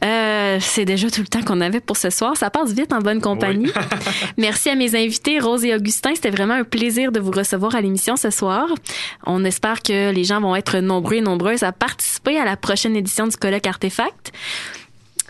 A: Euh, c'est déjà tout le temps qu'on avait pour ce soir. Ça passe vite en bonne compagnie. Merci à mes invités, Rose et Augustin. C'était vraiment un plaisir de vous recevoir à l'émission ce soir. On espère que les gens vont être nombreux et nombreuses à participer à la prochaine édition du colloque Artefact.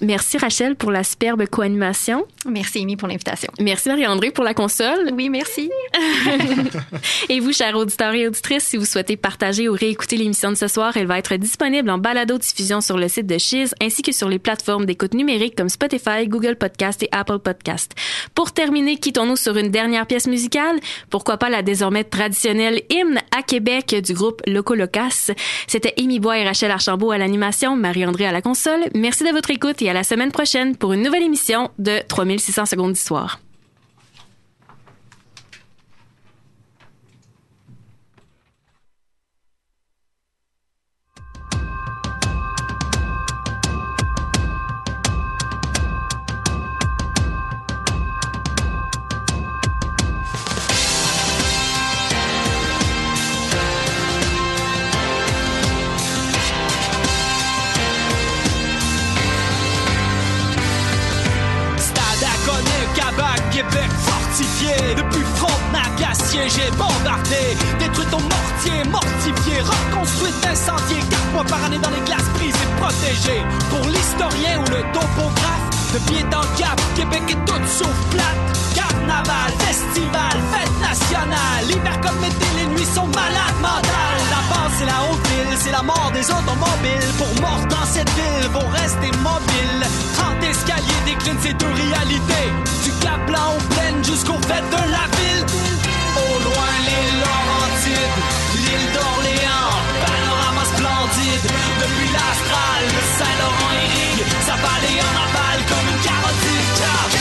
A: Merci Rachel pour la superbe co-animation.
C: Merci Amy pour l'invitation.
A: Merci Marie-André pour la console.
C: Oui, merci.
A: et vous, chers auditeurs et auditrices, si vous souhaitez partager ou réécouter l'émission de ce soir, elle va être disponible en balado-diffusion sur le site de Chiz ainsi que sur les plateformes d'écoute numérique comme Spotify, Google Podcast et Apple Podcast. Pour terminer, quittons-nous sur une dernière pièce musicale. Pourquoi pas la désormais traditionnelle hymne à Québec du groupe Loco Locas. C'était Amy Bois et Rachel Archambault à l'animation, Marie-André à la console. Merci de votre écoute et à la semaine prochaine pour une nouvelle émission de 3600 secondes d'histoire.
Q: bombardé, détruit au mortier, mortifié, reconstruite, incendié, quatre mois par année dans les glaces prises et protégées. Pour l'historien ou le topographe, de pied dans le cap, Québec est tout sauf plate. Carnaval, festival, fête nationale, hiver comme été, les nuits sont malades mentales. La base, c'est la haute ville, c'est la mort des automobiles. Pour mort dans cette ville, vont rester mobiles. 30 escaliers déclinent ces deux réalités. Du cap blanc aux plaines jusqu'aux fêtes de la ville l'île Laurentide, l'île d'Orléans, panorama splendide. Depuis l'Astral, le Saint-Laurent irrigue, sa vallée en aval comme une carotte de carotide.